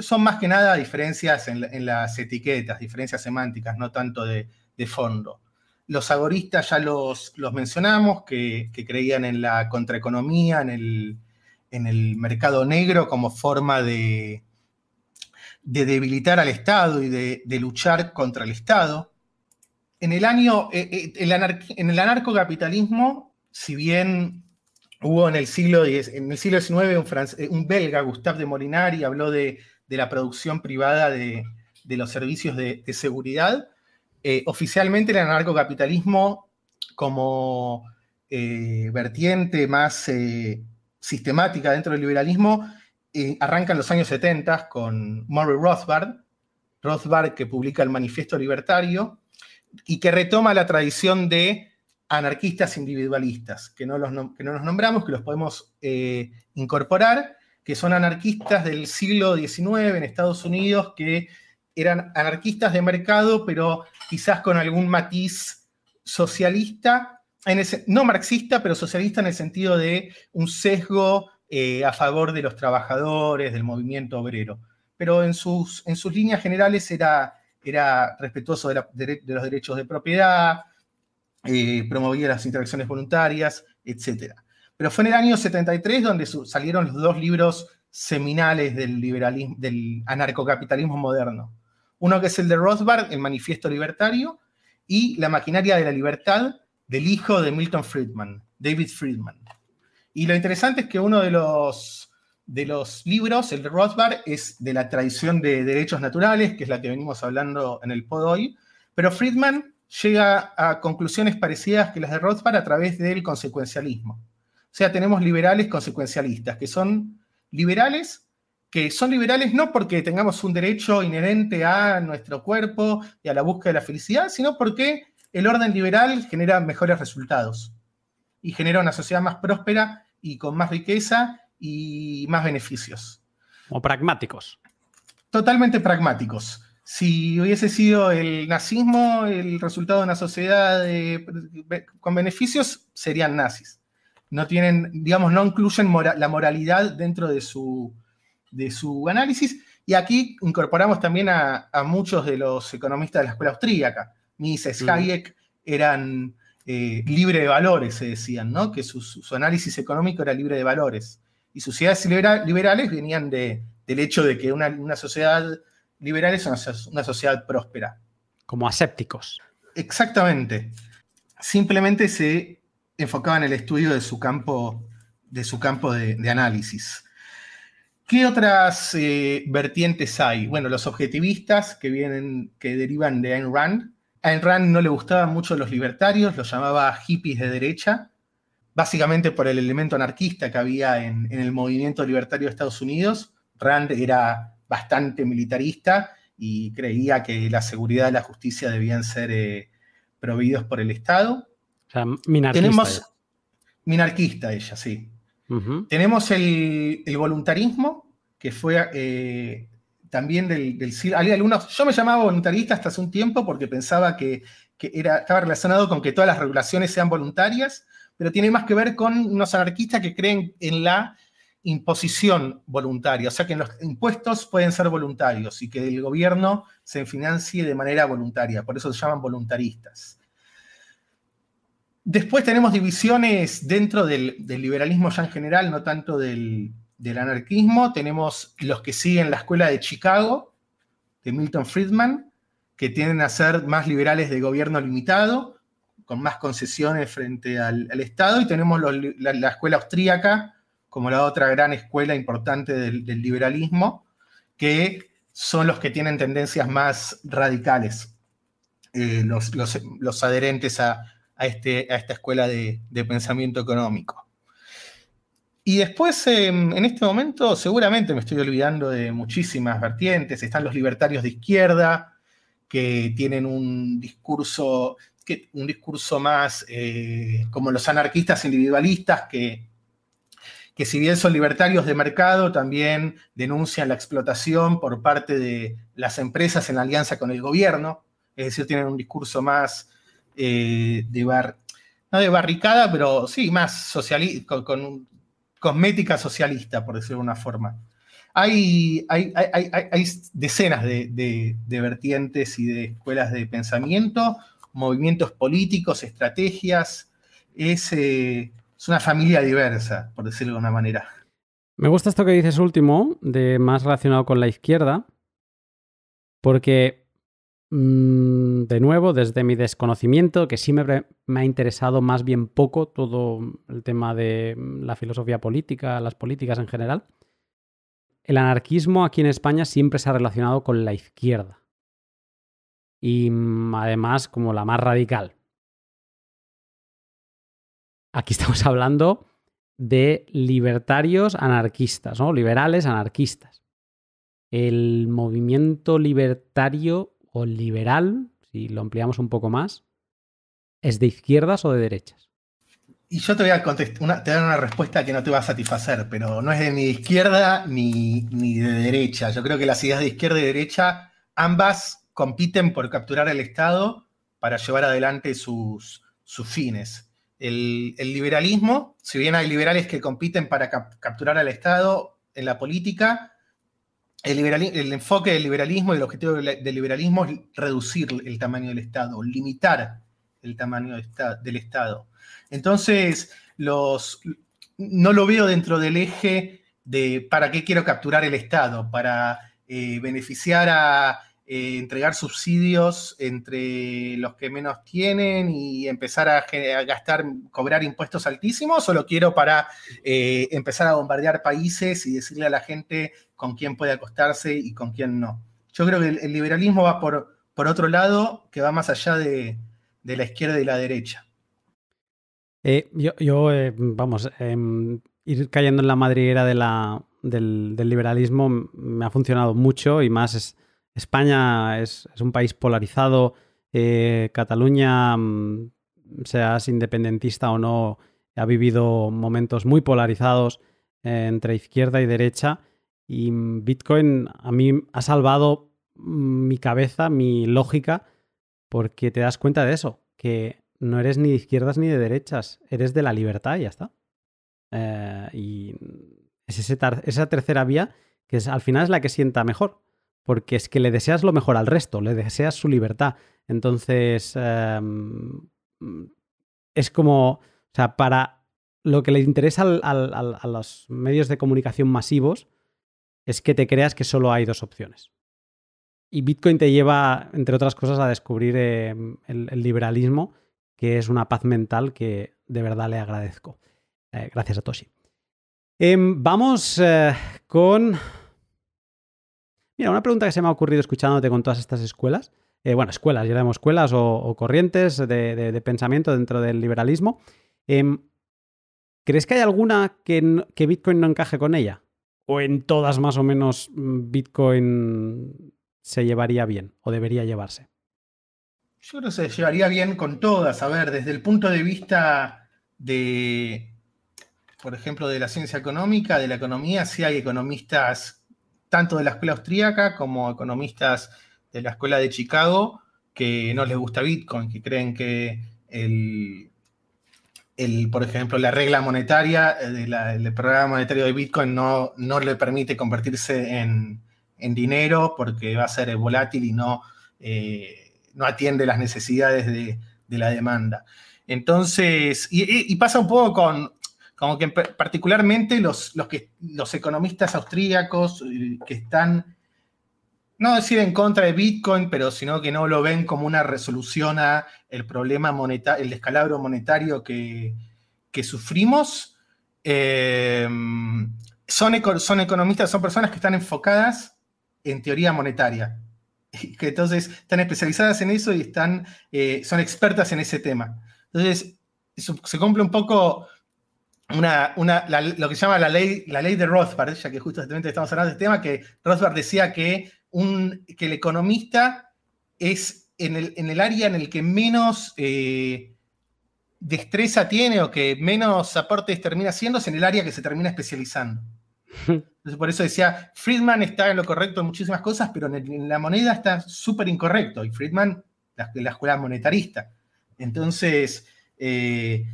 Son más que nada diferencias en, las etiquetas, diferencias semánticas, no tanto de, fondo. Los agoristas ya los, los mencionamos, que, creían en la contraeconomía, en el, en el mercado negro como forma de, de debilitar al Estado y de, luchar contra el Estado. En el año, eh, eh, anarcocapitalismo, si bien hubo en el siglo, en el siglo XIX un, eh, un, belga, Gustave de Molinari, habló de, la producción privada de, los servicios de, seguridad, oficialmente el anarcocapitalismo como vertiente más sistemática dentro del liberalismo arranca en los años 70 con Murray Rothbard, Rothbard que publica el Manifiesto Libertario y que retoma la tradición de anarquistas individualistas, que no los, que no nos nombramos, que los podemos eh, incorporar, que son anarquistas del siglo XIX en Estados Unidos, que eran anarquistas de mercado, pero quizás con algún matiz socialista, en no marxista, pero socialista en el sentido de un sesgo eh, a favor de los trabajadores, del movimiento obrero. Pero en sus, en sus líneas generales era, era respetuoso de, los derechos de propiedad, eh, promovía las interacciones voluntarias, etc. Pero fue en el año 73 donde salieron los dos libros seminales del, liberalismo, del anarcocapitalismo moderno. Uno que es el de Rothbard, el Manifiesto Libertario, y La maquinaria de la libertad del hijo de Milton Friedman, David Friedman. Y lo interesante es que uno de los, de los libros, el de Rothbard, es de la tradición de derechos naturales, que es la que venimos hablando en el pod hoy, pero Friedman llega a conclusiones parecidas que las de Rothbard a través del consecuencialismo. O sea, tenemos liberales consecuencialistas, que son liberales que son liberales no porque tengamos un derecho inherente a nuestro cuerpo y a la búsqueda de la felicidad, sino porque el orden liberal genera mejores resultados y genera una sociedad más próspera y con más riqueza y más beneficios. O pragmáticos. Totalmente pragmáticos. Si hubiese sido el nazismo el resultado de una sociedad con beneficios, serían nazis. No tienen, digamos, no incluyen la moralidad dentro de su, de su análisis. Y aquí incorporamos también a, muchos de los economistas de la escuela austríaca. Mises, Hayek eran eh, libre de valores, se decían, ¿no? Que su, análisis económico era libre de valores. Y sus ideas liberales venían del hecho de que una, sociedad liberal es una, sociedad próspera. Como asépticos. Exactamente. Simplemente se enfocaban en el estudio de su campo de, su campo de análisis. ¿Qué otras eh, vertientes hay? Bueno, los objetivistas que vienen, que derivan de Ayn Rand. A Ayn Rand no le gustaban mucho los libertarios, los llamaba hippies de derecha, básicamente por el elemento anarquista que había en, el movimiento libertario de Estados Unidos. Rand era bastante militarista y creía que la seguridad y la justicia debían ser eh, proveídos por el Estado. O sea, minarquista. Tenemos, minarquista ella, sí. Tenemos el, voluntarismo, que fue eh, también del, del yo me llamaba voluntarista hasta hace un tiempo porque pensaba que, era, estaba relacionado con que todas las regulaciones sean voluntarias, pero tiene más que ver con unos anarquistas que creen en la imposición voluntaria, o sea que los impuestos pueden ser voluntarios y que el gobierno se financie de manera voluntaria, por eso se llaman voluntaristas. Después tenemos divisiones dentro del, liberalismo ya en general, no tanto del, anarquismo. Tenemos los que siguen la escuela de Chicago, de Milton Friedman, que tienden a ser más liberales de gobierno limitado, con más concesiones frente al, Estado. Y tenemos la, escuela austríaca, como la otra gran escuela importante del, liberalismo, que son los que tienen tendencias más radicales, eh, los adherentes a, a, este, a esta escuela de, pensamiento económico. Y después, em, en este momento, seguramente me estoy olvidando de muchísimas vertientes. Están los libertarios de izquierda, que tienen un discurso, un discurso más eh, como los anarquistas individualistas, que, que si bien son libertarios de mercado, también denuncian la explotación por parte de las empresas en alianza con el gobierno. Es decir, tienen un discurso más eh, de bar, no de barricada, pero sí, más socialista, con, cosmética socialista, por decirlo de una forma. Hay, hay, decenas de, vertientes y de escuelas de pensamiento, movimientos políticos, estrategias. Es, eh, es una familia diversa, por decirlo de una manera. Me gusta esto que dices último, de más relacionado con la izquierda, porque de nuevo, desde mi desconocimiento, que sí me, ha interesado más bien poco todo el tema de mm, la filosofía política, las políticas en general, el anarquismo aquí en España siempre se ha relacionado con la izquierda. Y mm, además como la más radical. Aquí estamos hablando de libertarios anarquistas, ¿no? Liberales anarquistas. El movimiento libertario o liberal, si lo ampliamos un poco más, ¿es de izquierdas o de derechas? Y yo te voy a una, dar una respuesta que no te va a satisfacer, pero no es de ni de izquierda ni, de derecha. Yo creo que las ideas de izquierda y derecha, ambas compiten por capturar el Estado para llevar adelante sus, sus fines. El, liberalismo, si bien hay liberales que compiten para capturar al Estado en la política, el, enfoque del liberalismo y el objetivo del liberalismo es reducir el tamaño del Estado, limitar el tamaño del Estado. Entonces, los, no lo veo dentro del eje de para qué quiero capturar el Estado, para eh, beneficiar a eh, entregar subsidios entre los que menos tienen y empezar a, gastar, cobrar impuestos altísimos, o lo quiero para eh, empezar a bombardear países y decirle a la gente con quién puede acostarse y con quién no. Yo creo que el, liberalismo va por, por, otro lado, que va más allá de, la izquierda y la derecha. Eh, yo, vamos, em, ir cayendo en la madriguera de la, del, del, liberalismo me ha funcionado mucho y más es, España es, un país polarizado. Eh, Cataluña, seas independentista o no, ha vivido momentos muy polarizados eh, entre izquierda y derecha. Y Bitcoin a mí ha salvado mm, mi cabeza, mi lógica, porque te das cuenta de eso, que no eres ni de izquierdas ni de derechas, eres de la libertad y ya está. Eh, y es esa tercera vía que al final es la que sienta mejor porque es que le deseas lo mejor al resto, le deseas su libertad. Entonces, em, es como, o sea, para lo que le interesa a los medios de comunicación masivos es que te creas que solo hay dos opciones. Y Bitcoin te lleva, entre otras cosas, a descubrir em, el, liberalismo, que es una paz mental que de verdad le agradezco. Eh, gracias a Toshi. Em, vamos eh, con Mira, una pregunta que se me ha ocurrido escuchándote con todas estas escuelas, eh, bueno, escuelas, ya llamamos escuelas o, corrientes de, pensamiento dentro del liberalismo. Em, ¿Crees que hay alguna que Bitcoin no encaje con ella? ¿O en todas más o menos mm, Bitcoin se llevaría bien o debería llevarse? Yo creo que se llevaría bien con todas. A ver, desde el punto de vista de, por ejemplo, de la ciencia económica, de la economía, sí hay economistas tanto de la escuela austríaca como economistas de la escuela de Chicago que no les gusta Bitcoin, que creen que el, por ejemplo, la regla monetaria eh, del programa monetario de Bitcoin no, no le permite convertirse en, dinero porque va a ser volátil y no, eh, no atiende las necesidades de, la demanda. Entonces, y, pasa un poco con, como que particularmente los, los, que, los economistas austríacos eh, que están, no decir en contra de Bitcoin, pero sino que no lo ven como una resolución a el problema monetario, el descalabro monetario que, sufrimos, eh, son, son economistas, son personas que están enfocadas en teoría monetaria, que entonces están especializadas en eso y están, eh, son expertas en ese tema. Entonces, se cumple un poco una, lo que se llama la ley, la ley de Rothbard, ya que justamente estamos hablando de este tema, que Rothbard decía que, un, que el economista es en el, en el área en el que menos eh, destreza tiene o que menos aportes termina haciendo, es en el área que se termina especializando. Entonces, por eso decía, Friedman está en lo correcto en muchísimas cosas, pero en, la moneda está súper incorrecto. Y Friedman, la, la, escuela monetarista. Entonces, eh,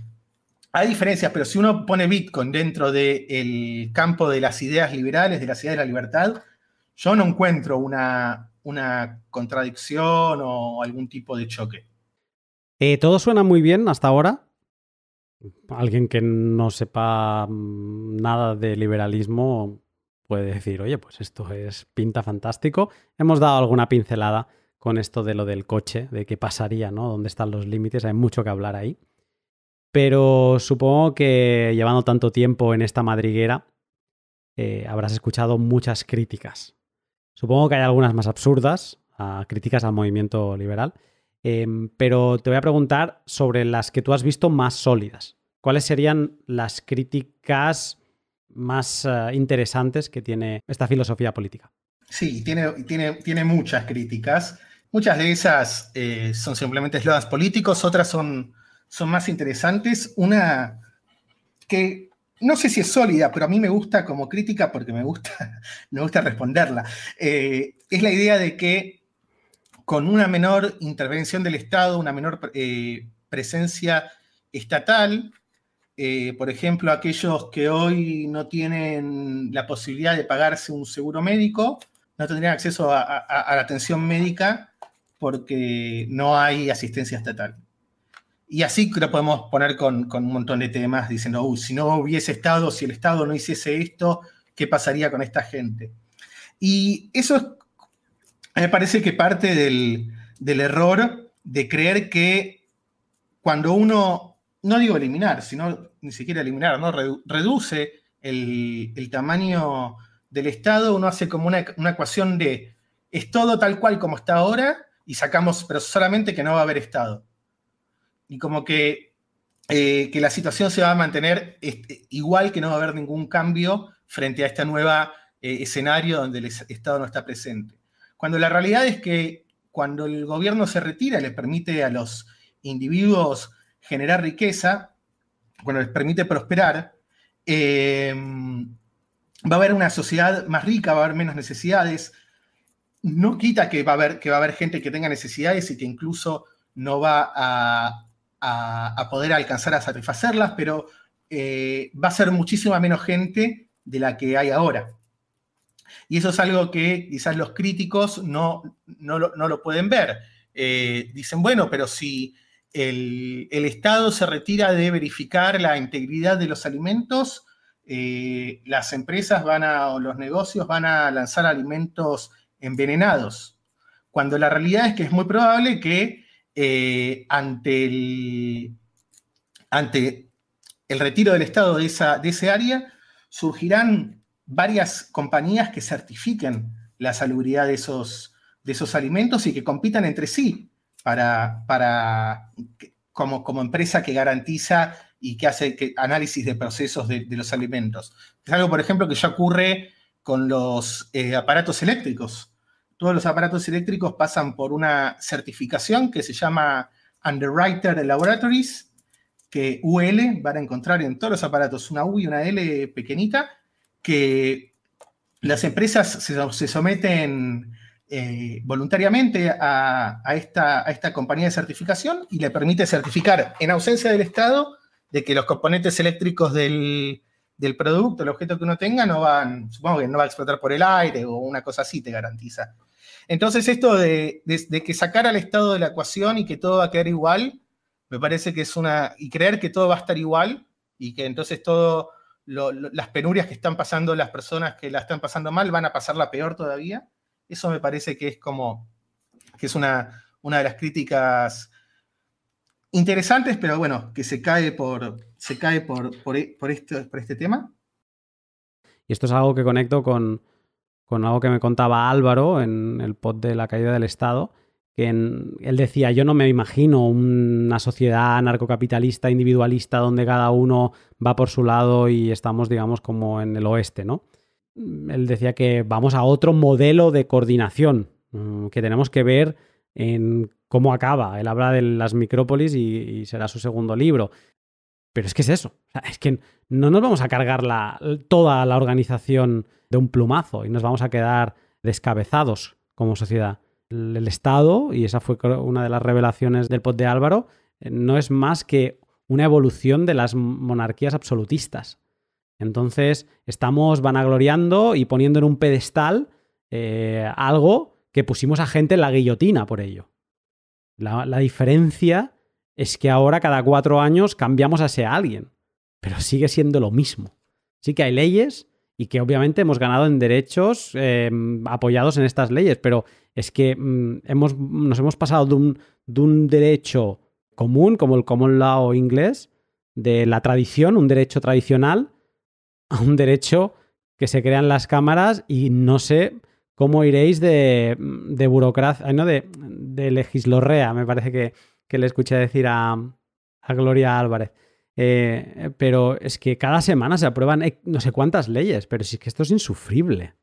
hay diferencias, pero si uno pone Bitcoin dentro del campo de las ideas liberales, de las ideas de la libertad, yo no encuentro una, una contradicción o algún tipo de choque. Eh, todo suena muy bien hasta ahora. Alguien que no sepa mm, nada de liberalismo puede decir, oye, pues esto es pinta fantástico. Hemos dado alguna pincelada con esto de lo del coche, de qué pasaría, ¿no? ¿Dónde están los límites? Hay mucho que hablar ahí. Pero supongo que llevando tanto tiempo en esta madriguera, eh, habrás escuchado muchas críticas. Supongo que hay algunas más absurdas, críticas al movimiento liberal, em, pero te voy a preguntar sobre las que tú has visto más sólidas. ¿Cuáles serían las críticas más eh, interesantes que tiene esta filosofía política? Sí, tiene, tiene, tiene muchas críticas. Muchas de esas eh, son simplemente eslogans políticos, otras son son más interesantes. Una que no sé si es sólida, pero a mí me gusta como crítica porque me gusta, me gusta responderla. Eh, es la idea de que con una menor intervención del Estado, una menor eh, presencia estatal, eh, por ejemplo, aquellos que hoy no tienen la posibilidad de pagarse un seguro médico, no tendrían acceso a, la atención médica porque no hay asistencia estatal. Y así lo podemos poner con, un montón de temas diciendo, si no hubiese Estado, si el Estado no hiciese esto, ¿qué pasaría con esta gente? Y eso me parece que parte del, error de creer que cuando uno, no digo eliminar, sino ni siquiera eliminar, ¿no? reduce el, el tamaño del Estado, uno hace como una, ecuación de es todo tal cual como está ahora y sacamos, pero solamente que no va a haber Estado. Y como que, eh, que la situación se va a mantener este, igual, que no va a haber ningún cambio frente a este nuevo eh, escenario donde el Estado no está presente. Cuando la realidad es que cuando el gobierno se retira, le permite a los individuos generar riqueza, cuando les permite prosperar, eh, va a haber una sociedad más rica, va a haber menos necesidades. No quita que va a haber, que va a haber gente que tenga necesidades y que incluso no va a, poder alcanzar a satisfacerlas, pero eh, va a ser muchísima menos gente de la que hay ahora. Y eso es algo que quizás los críticos no, no, lo, pueden ver. Eh, dicen, bueno, pero si el, el, Estado se retira de verificar la integridad de los alimentos, eh, las empresas van a, o los negocios van a lanzar alimentos envenenados, cuando la realidad es que es muy probable que eh, ante, el, ante el retiro del Estado de, esa, de ese área surgirán varias compañías que certifiquen la salubridad de esos, de esos alimentos y que compitan entre sí para, para como, como empresa que garantiza y que hace análisis de procesos de, los alimentos. Es algo, por ejemplo, que ya ocurre con los eh, aparatos eléctricos. Todos los aparatos eléctricos pasan por una certificación que se llama Underwriter Laboratories, que UL van a encontrar en todos los aparatos una U y una L pequeñita, que las empresas se, someten eh, voluntariamente a, esta, a esta compañía de certificación y le permite certificar en ausencia del Estado de que los componentes eléctricos del, producto, el objeto que uno tenga, no van, supongo que no va a explotar por el aire o una cosa así te garantiza. Entonces, esto de, que sacar al Estado de la ecuación y que todo va a quedar igual, me parece que es una. y creer que todo va a estar igual y que entonces todo. las penurias que están pasando las personas que la están pasando mal van a pasarla peor todavía. Eso me parece que es como. que es una, una de las críticas interesantes, pero bueno, que se cae por, se cae por, por, e, este, por este tema. Y esto es algo que conecto con, algo que me contaba Álvaro en el pod de la caída del Estado, que él decía, yo no me imagino una sociedad anarcocapitalista, individualista, donde cada uno va por su lado y estamos, digamos, como en el oeste, ¿no? Él decía que vamos a otro modelo de coordinación, mm, que tenemos que ver en cómo acaba. Él habla de las micrópolis y, será su segundo libro. Pero es que es eso. es que no nos vamos a cargar la, toda la organización de un plumazo y nos vamos a quedar descabezados como sociedad. El, Estado, y esa fue una de las revelaciones del pod de Álvaro, eh, no es más que una evolución de las monarquías absolutistas. Entonces, estamos vanagloriando y poniendo en un pedestal eh, algo que pusimos a gente en la guillotina por ello. La, diferencia es que ahora cada cuatro años cambiamos a ese alguien, pero sigue siendo lo mismo. Sí que hay leyes y que obviamente hemos ganado en derechos eh, apoyados en estas leyes, pero es que mm, hemos, nos hemos pasado de un, de un, derecho común, como el common law inglés, de la tradición, un derecho tradicional, a un derecho que se crean las cámaras y no sé cómo iréis de, de burocracia, no, de, de legislorrea, me parece que, le escuché decir a, a Gloria Álvarez. Eh, pero es que cada semana se aprueban no sé cuántas leyes, pero sí que esto es insufrible.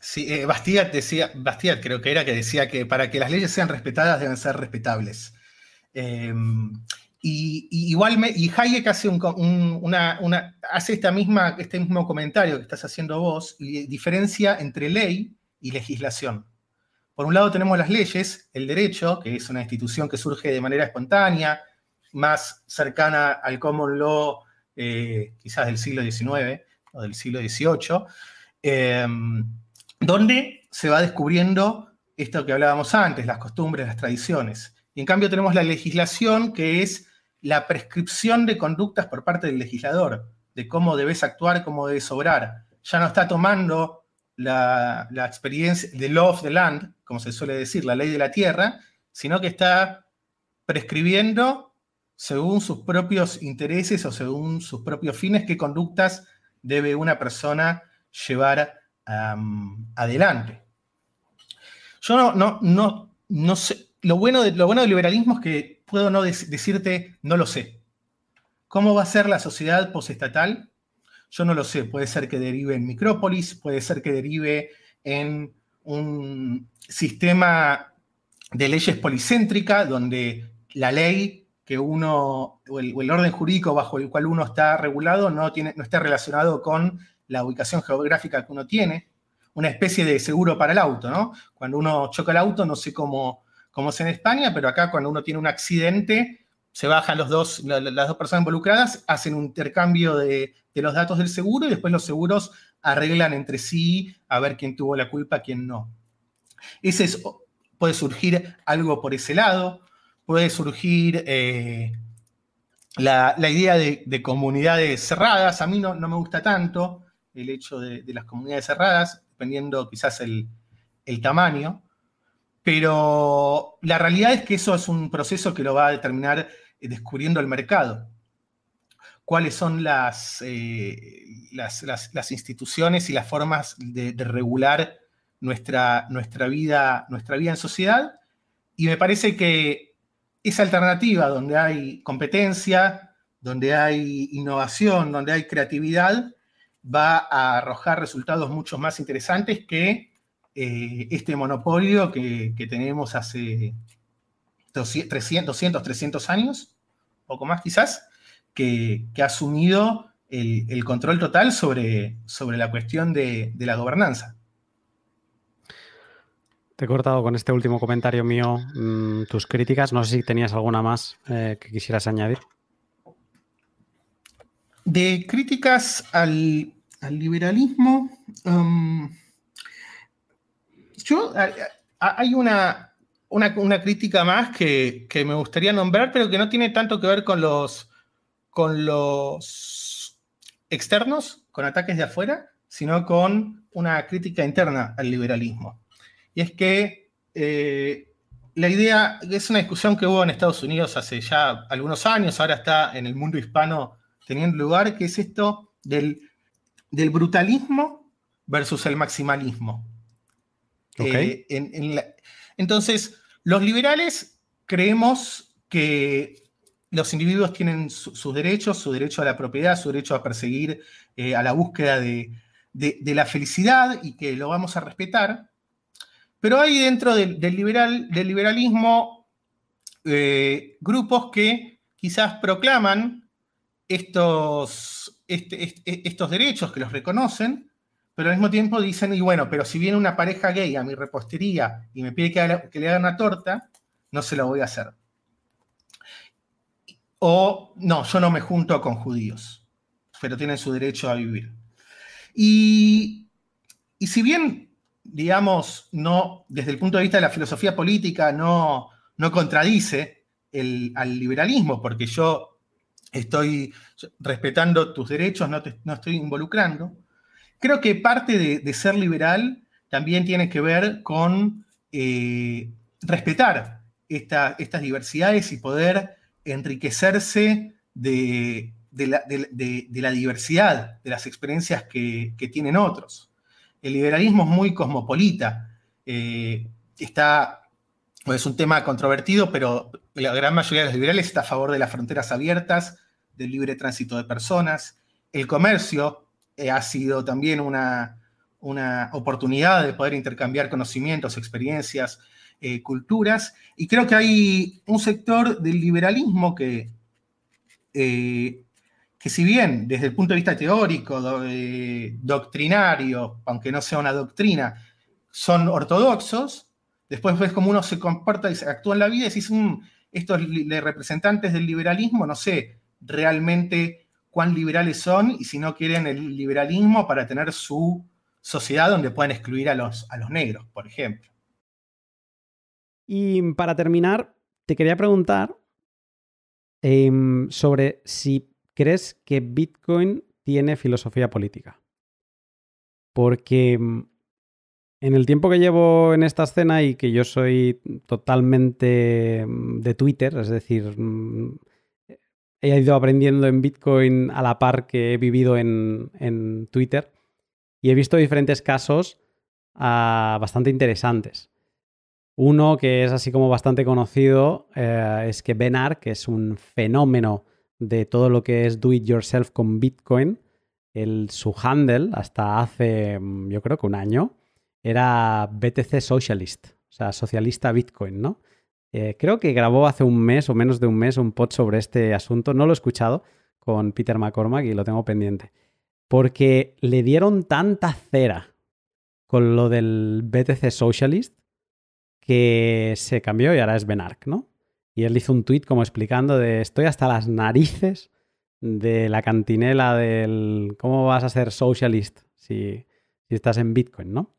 Sí, eh, Bastiat decía, Bastiat creo que era que decía que para que las leyes sean respetadas deben ser respetables. Em, y, igual y Hayek hace, una, hace esta misma, este mismo comentario que estás haciendo vos y diferencia entre ley y legislación. Por un lado tenemos las leyes, el derecho, que es una institución que surge de manera espontánea, más cercana al common law eh, quizás del siglo XIX o del siglo XVIII, em, donde se va descubriendo esto que hablábamos antes, las costumbres, las tradiciones. Y en cambio tenemos la legislación, que es la prescripción de conductas por parte del legislador, de cómo debes actuar, cómo debes obrar. Ya no está tomando la, la experiencia, the law of the land, como se suele decir, la ley de la tierra, sino que está prescribiendo según sus propios intereses o según sus propios fines qué conductas debe una persona llevar adelante. Yo no, no, no, no sé, lo bueno, de, lo bueno del liberalismo es que puedo no decirte, no lo sé. ¿Cómo va a ser la sociedad postestatal? Yo no lo sé. Puede ser que derive en micrópolis, puede ser que derive en un sistema de leyes policéntrica, donde la ley que uno, o el, orden jurídico bajo el cual uno está regulado no, tiene, no está relacionado con la ubicación geográfica que uno tiene. Una especie de seguro para el auto, ¿no? Cuando uno choca el auto, no sé cómo, cómo es en España, pero acá cuando uno tiene un accidente, se bajan los dos, las dos personas involucradas, hacen un intercambio de, de, los datos del seguro y después los seguros arreglan entre sí a ver quién tuvo la culpa, quién no. Ese es, puede surgir algo por ese lado, puede surgir eh, la, idea de, comunidades cerradas. A mí no, me gusta tanto el hecho de, las comunidades cerradas, dependiendo quizás el, tamaño, pero la realidad es que eso es un proceso que lo va a determinar eh, descubriendo el mercado. Cuáles son las, eh, instituciones y las formas de, regular nuestra, vida, nuestra vida en sociedad. Y me parece que esa alternativa donde hay competencia, donde hay innovación, donde hay creatividad, va a arrojar resultados mucho más interesantes que eh, este monopolio que, tenemos hace 300, 300 años, poco más quizás, que, ha asumido el, control total sobre, sobre la cuestión de la gobernanza. Te he cortado con este último comentario mío mm, tus críticas. No sé si tenías alguna más eh, que quisieras añadir. De críticas al, liberalismo, um, yo hay una, una, crítica más que, me gustaría nombrar, pero que no tiene tanto que ver con los, con los externos, con ataques de afuera, sino con una crítica interna al liberalismo y es que eh, la idea, es una discusión que hubo en Estados Unidos hace ya algunos años, ahora está en el mundo hispano teniendo lugar, que es esto del, del brutalismo versus el maximalismo. Eh, entonces, los liberales creemos que los individuos tienen sus derechos, su derecho a la propiedad, su derecho a perseguir, eh, a la búsqueda de, la felicidad y que lo vamos a respetar, pero hay dentro del, liberal, del liberalismo eh, grupos que quizás proclaman estos, este, estos derechos, que los reconocen, pero al mismo tiempo dicen, y bueno, pero si viene una pareja gay a mi repostería y me pide que, que le haga una torta, no se lo voy a hacer. O no, yo no me junto con judíos, pero tienen su derecho a vivir. Y, y si bien digamos, no, desde el punto de vista de la filosofía política, no, no contradice al liberalismo, porque yo estoy respetando tus derechos, no, no estoy involucrando. Creo que parte de, ser liberal también tiene que ver con eh, respetar estas diversidades y poder enriquecerse de, la, diversidad, de las experiencias que tienen otros el liberalismo es muy cosmopolita. Eh, está, es un tema controvertido, pero la gran mayoría de los liberales está a favor de las fronteras abiertas, del libre tránsito de personas. El comercio eh, ha sido también una, una, oportunidad de poder intercambiar conocimientos, experiencias, eh, culturas. Y creo que hay un sector del liberalismo que que si bien desde el punto de vista teórico, doctrinario, aunque no sea una doctrina, son ortodoxos, después ves cómo uno se comporta y se actúa en la vida y decís, mm, estos representantes del liberalismo, no sé realmente cuán liberales son y si no quieren el liberalismo para tener su, sociedad donde puedan excluir a los, a los negros, por ejemplo. Y para terminar, te quería preguntar em, sobre si crees que Bitcoin tiene filosofía política. Porque em, en el tiempo que llevo en esta escena y que yo soy totalmente em, de Twitter, es decir, mm, he ido aprendiendo en Bitcoin a la par que he vivido en, Twitter y he visto diferentes casos ah, bastante interesantes. Uno que es así como bastante conocido eh, es que Ben que es un fenómeno de todo lo que es do it yourself con Bitcoin, el, su handle hasta hace mm, yo creo que un año era BTC Socialist, o sea, socialista Bitcoin, ¿no? Eh, creo que grabó hace un mes o menos de un mes un pod sobre este asunto. No lo he escuchado con Peter McCormack y lo tengo pendiente. Porque le dieron tanta cera con lo del BTC Socialist que se cambió y ahora es Ben Arc, ¿no? Y él hizo un tweet como explicando de estoy hasta las narices de la cantinela del cómo vas a ser socialist si, estás en Bitcoin, ¿no?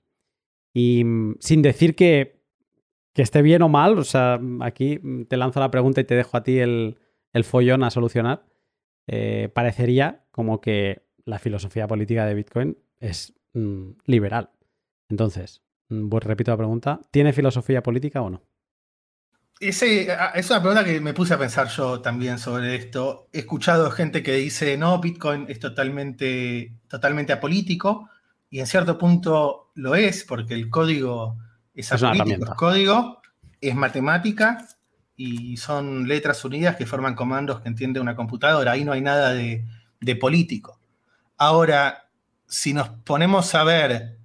Y mm, sin decir que que esté bien o mal, o sea, aquí te lanzo la pregunta y te dejo a ti el, follón a solucionar. Eh, parecería como que la filosofía política de Bitcoin es mm, liberal. Entonces, mm, repito la pregunta, ¿tiene filosofía política o no? Ese, es una pregunta que me puse a pensar yo también sobre esto. He escuchado gente que dice, no, Bitcoin es totalmente, totalmente apolítico, y en cierto punto lo es, porque el código es, es código, es matemática y son letras unidas que forman comandos que entiende una computadora. Ahí no hay nada de, político. Ahora, si nos ponemos a ver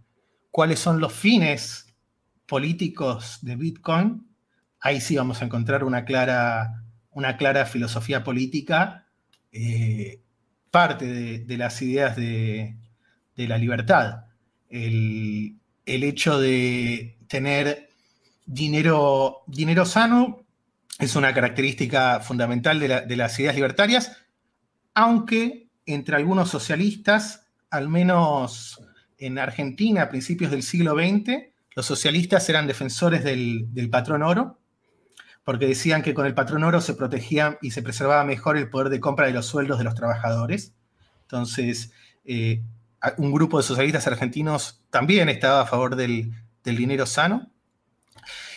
cuáles son los fines políticos de Bitcoin, ahí sí vamos a encontrar una clara, una clara filosofía política, eh, parte de, las ideas de, la libertad. El, el, hecho de tener dinero, dinero sano es una característica fundamental de, las ideas libertarias, aunque entre algunos socialistas, al menos en Argentina a principios del siglo XX, los socialistas eran defensores del, patrón oro, porque decían que con el patrón oro se protegía y se preservaba mejor el poder de compra de los sueldos de los trabajadores. Entonces, eh, un grupo de socialistas argentinos también estaba a favor del, dinero sano.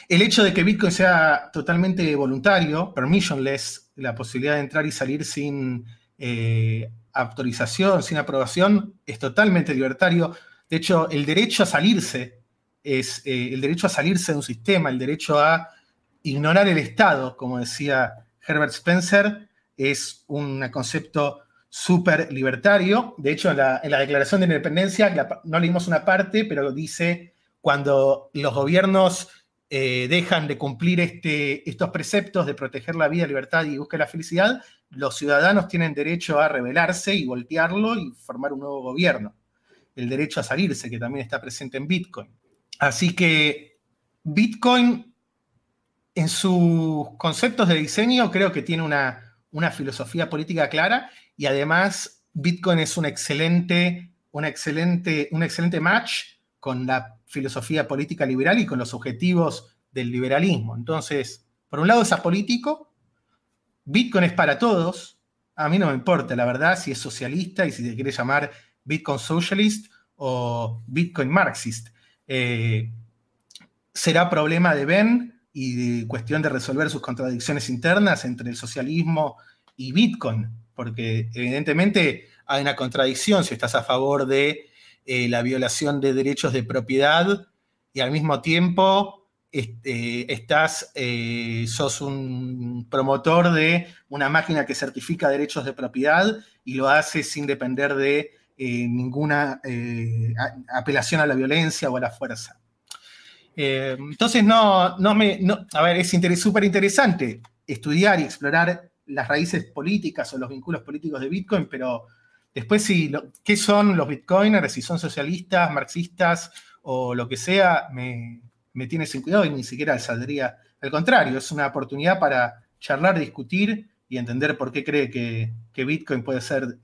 El hecho de que Bitcoin sea totalmente voluntario, permissionless, la posibilidad de entrar y salir sin eh, autorización, sin aprobación, es totalmente libertario. De hecho, el derecho a salirse es eh, el derecho a salirse de un sistema, el derecho a ignorar el Estado, como decía Herbert Spencer, es un concepto súper libertario. De hecho, en la, Declaración de Independencia, no leímos una parte, pero dice cuando los gobiernos eh, dejan de cumplir este, estos preceptos de proteger la vida, libertad y buscar la felicidad, los ciudadanos tienen derecho a rebelarse y voltearlo y formar un nuevo gobierno. El derecho a salirse, que también está presente en Bitcoin. Así que Bitcoin, en sus conceptos de diseño, creo que tiene una, una filosofía política clara y además Bitcoin es un excelente, excelente, excelente match con la filosofía política liberal y con los objetivos del liberalismo. Entonces, por un lado es apolítico, Bitcoin es para todos, a mí no me importa, la verdad, si es socialista y si se quiere llamar Bitcoin Socialist o Bitcoin Marxist. Eh, será problema de Ben y cuestión de resolver sus contradicciones internas entre el socialismo y Bitcoin, porque evidentemente hay una contradicción si estás a favor de eh, la violación de derechos de propiedad y al mismo tiempo este, estás, eh, sos un promotor de una máquina que certifica derechos de propiedad y lo hace sin depender de eh, ninguna apelación a la violencia o a la fuerza. Entonces, no, no me, a ver, es súper interesante estudiar y explorar las raíces políticas o los vínculos políticos de Bitcoin, pero Después, si ¿qué son los bitcoiners? Si son socialistas, marxistas o lo que sea, me, tiene sin cuidado y ni siquiera saldría. Al contrario, es una oportunidad para charlar, discutir y entender por qué cree que, Bitcoin puede ser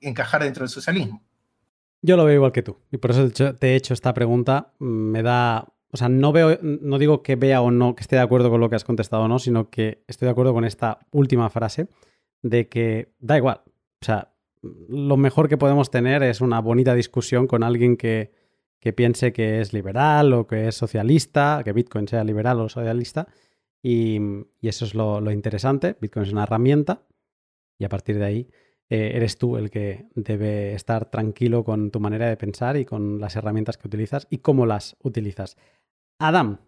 encajar dentro del socialismo. Yo lo veo igual que tú. Y por eso te he hecho esta pregunta. Me da. O sea, no veo, no digo que vea o no, que esté de acuerdo con lo que has contestado o no, sino que estoy de acuerdo con esta última frase de que da igual. O sea, lo mejor que podemos tener es una bonita discusión con alguien que, piense que es liberal o que es socialista, que Bitcoin sea liberal o socialista. Y, eso es lo, lo interesante. Bitcoin es una herramienta y a partir de ahí eh, eres tú el que debe estar tranquilo con tu manera de pensar y con las herramientas que utilizas y cómo las utilizas. Adam,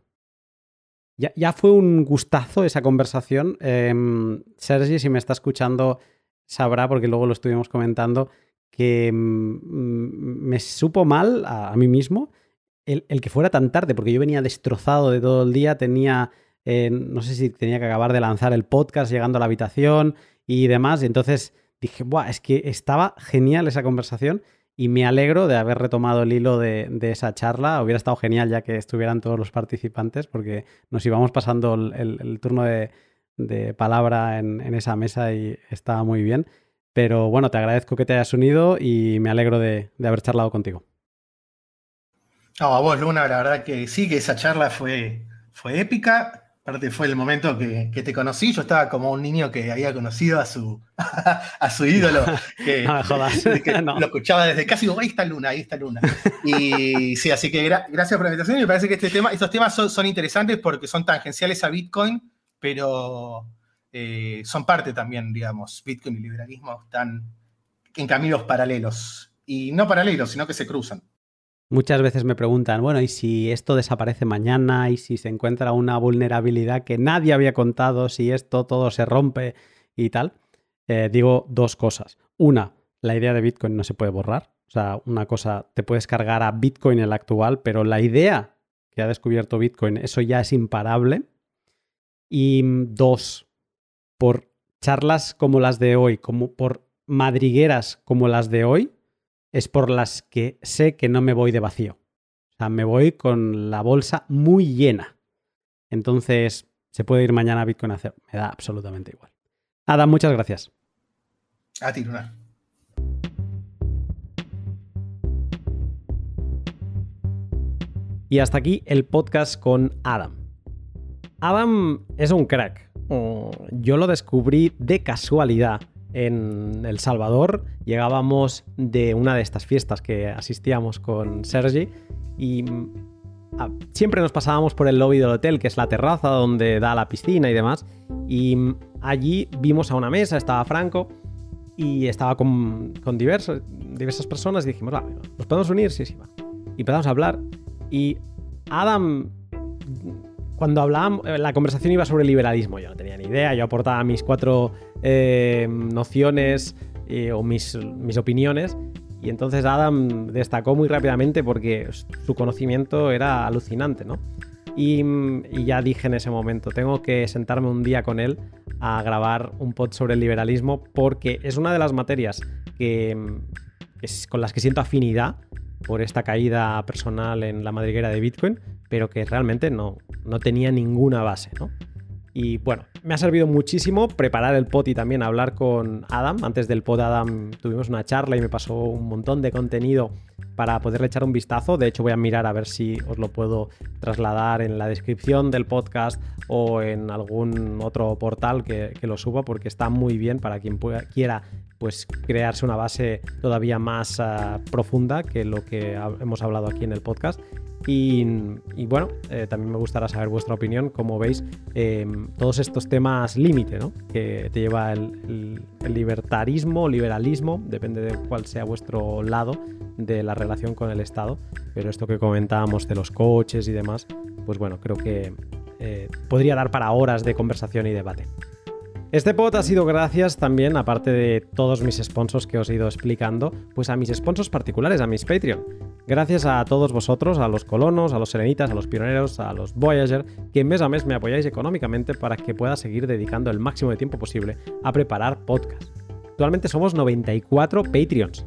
ya, fue un gustazo esa conversación. Em, Sergi, si me está escuchando, sabrá, porque luego lo estuvimos comentando, que mm, me supo mal a, mí mismo el, que fuera tan tarde, porque yo venía destrozado de todo el día, tenía, eh, no sé si tenía que acabar de lanzar el podcast llegando a la habitación y demás, y entonces dije, Buah, es que estaba genial esa conversación y me alegro de haber retomado el hilo de, esa charla. Hubiera estado genial ya que estuvieran todos los participantes porque nos íbamos pasando el, turno de, palabra en, esa mesa y estaba muy bien. Pero bueno, te agradezco que te hayas unido y me alegro de, haber charlado contigo. No, a vos, Luna, la verdad que sí, que esa charla fue, fue épica. Aparte fue el momento que, te conocí, yo estaba como un niño que había conocido a su, a su ídolo, que, lo escuchaba desde casi, ahí está Luna, ahí está Luna. Y sí, así que gracias por la invitación. Me parece que este tema, estos temas son, interesantes porque son tangenciales a Bitcoin, pero eh, son parte también, digamos, Bitcoin y liberalismo están en caminos paralelos. Y no paralelos, sino que se cruzan. Muchas veces me preguntan, bueno, ¿y si esto desaparece mañana? ¿Y si se encuentra una vulnerabilidad que nadie había contado? ¿Si esto todo se rompe y tal? Eh, digo dos cosas. Una, la idea de Bitcoin no se puede borrar. O sea, una cosa, te puedes cargar a Bitcoin el actual, pero la idea que ha descubierto Bitcoin, eso ya es imparable. Y dos, por charlas como las de hoy, como por madrigueras como las de hoy, es por las que sé que no me voy de vacío. O sea, me voy con la bolsa muy llena. Entonces, se puede ir mañana a Bitcoin a hacer. Me da absolutamente igual. Adam, muchas gracias. A ti, Luna. Y hasta aquí el podcast con Adam. Adam es un crack. Mm, yo lo descubrí de casualidad en El Salvador. Llegábamos de una de estas fiestas que asistíamos con Sergi y mm, siempre nos pasábamos por el lobby del hotel, que es la terraza donde da la piscina y demás. Y mm, allí vimos a una mesa, estaba Franco y estaba con, diversas personas y dijimos, vale, ¿nos podemos unir? Sí, sí, va. Y empezamos a hablar y Adam cuando hablábamos, eh, la conversación iba sobre liberalismo, yo no tenía ni idea, yo aportaba mis cuatro eh, nociones eh, o mis, opiniones y entonces Adam destacó muy rápidamente porque su conocimiento era alucinante, ¿no? Y, ya dije en ese momento, tengo que sentarme un día con él a grabar un pod sobre el liberalismo porque es una de las materias que, con las que siento afinidad por esta caída personal en la madriguera de Bitcoin, pero que realmente no, no tenía ninguna base, ¿no? Y bueno, me ha servido muchísimo preparar el pod y también hablar con Adam. Antes del pod, Adam tuvimos una charla y me pasó un montón de contenido para poderle echar un vistazo. De hecho, voy a mirar a ver si os lo puedo trasladar en la descripción del podcast o en algún otro portal que, lo suba, porque está muy bien para quien quiera pues, crearse una base todavía más ah, profunda que lo que hemos hablado aquí en el podcast. Y, bueno, eh, también me gustará saber vuestra opinión, como veis, em, todos estos temas límite, ¿no? Que te lleva el, el, libertarismo, liberalismo, depende de cuál sea vuestro lado de la relación con el Estado. Pero esto que comentábamos de los coches y demás, pues bueno, creo que eh, podría dar para horas de conversación y debate. Este pod ha sido gracias también, aparte de todos mis sponsors que os he ido explicando, pues a mis sponsors particulares, a mis Patreon. Gracias a todos vosotros, a los colonos, a los serenitas, a los pioneros, a los Voyager, que mes a mes me apoyáis económicamente para que pueda seguir dedicando el máximo de tiempo posible a preparar podcast. Actualmente somos 94 Patreons.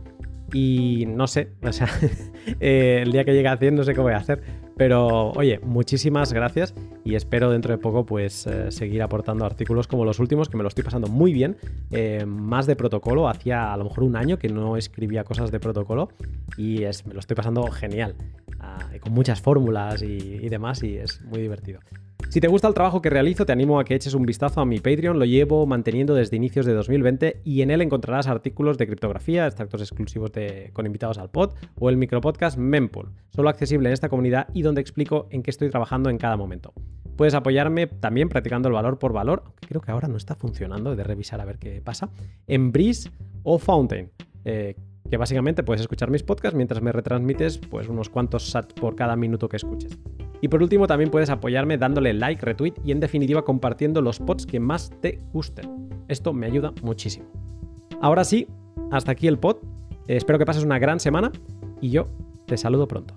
Y no sé, o sea, eh, el día que llegue a 100 no sé qué voy a hacer. Pero oye, muchísimas gracias y espero dentro de poco pues eh, seguir aportando artículos como los últimos que me lo estoy pasando muy bien. Eh, más de protocolo, hacía a lo mejor un año que no escribía cosas de protocolo y es, me lo estoy pasando genial. Ah, con muchas fórmulas y demás y es muy divertido. Si te gusta el trabajo que realizo, te animo a que eches un vistazo a mi Patreon, lo llevo manteniendo desde inicios de 2020 y en él encontrarás artículos de criptografía, extractos exclusivos de, con invitados al pod o el micropodcast Mempool, solo accesible en esta comunidad y donde explico en qué estoy trabajando en cada momento. Puedes apoyarme también practicando el valor por valor, aunque creo que ahora no está funcionando, he de revisar a ver qué pasa, en Breeze o Fountain. Eh, que básicamente puedes escuchar mis podcasts mientras me retransmites pues unos cuantos sats por cada minuto que escuches. Y por último también puedes apoyarme dándole like, retweet y en definitiva compartiendo los pods que más te gusten. Esto me ayuda muchísimo. Ahora sí, hasta aquí el pod. espero que pases una gran semana y yo te saludo pronto.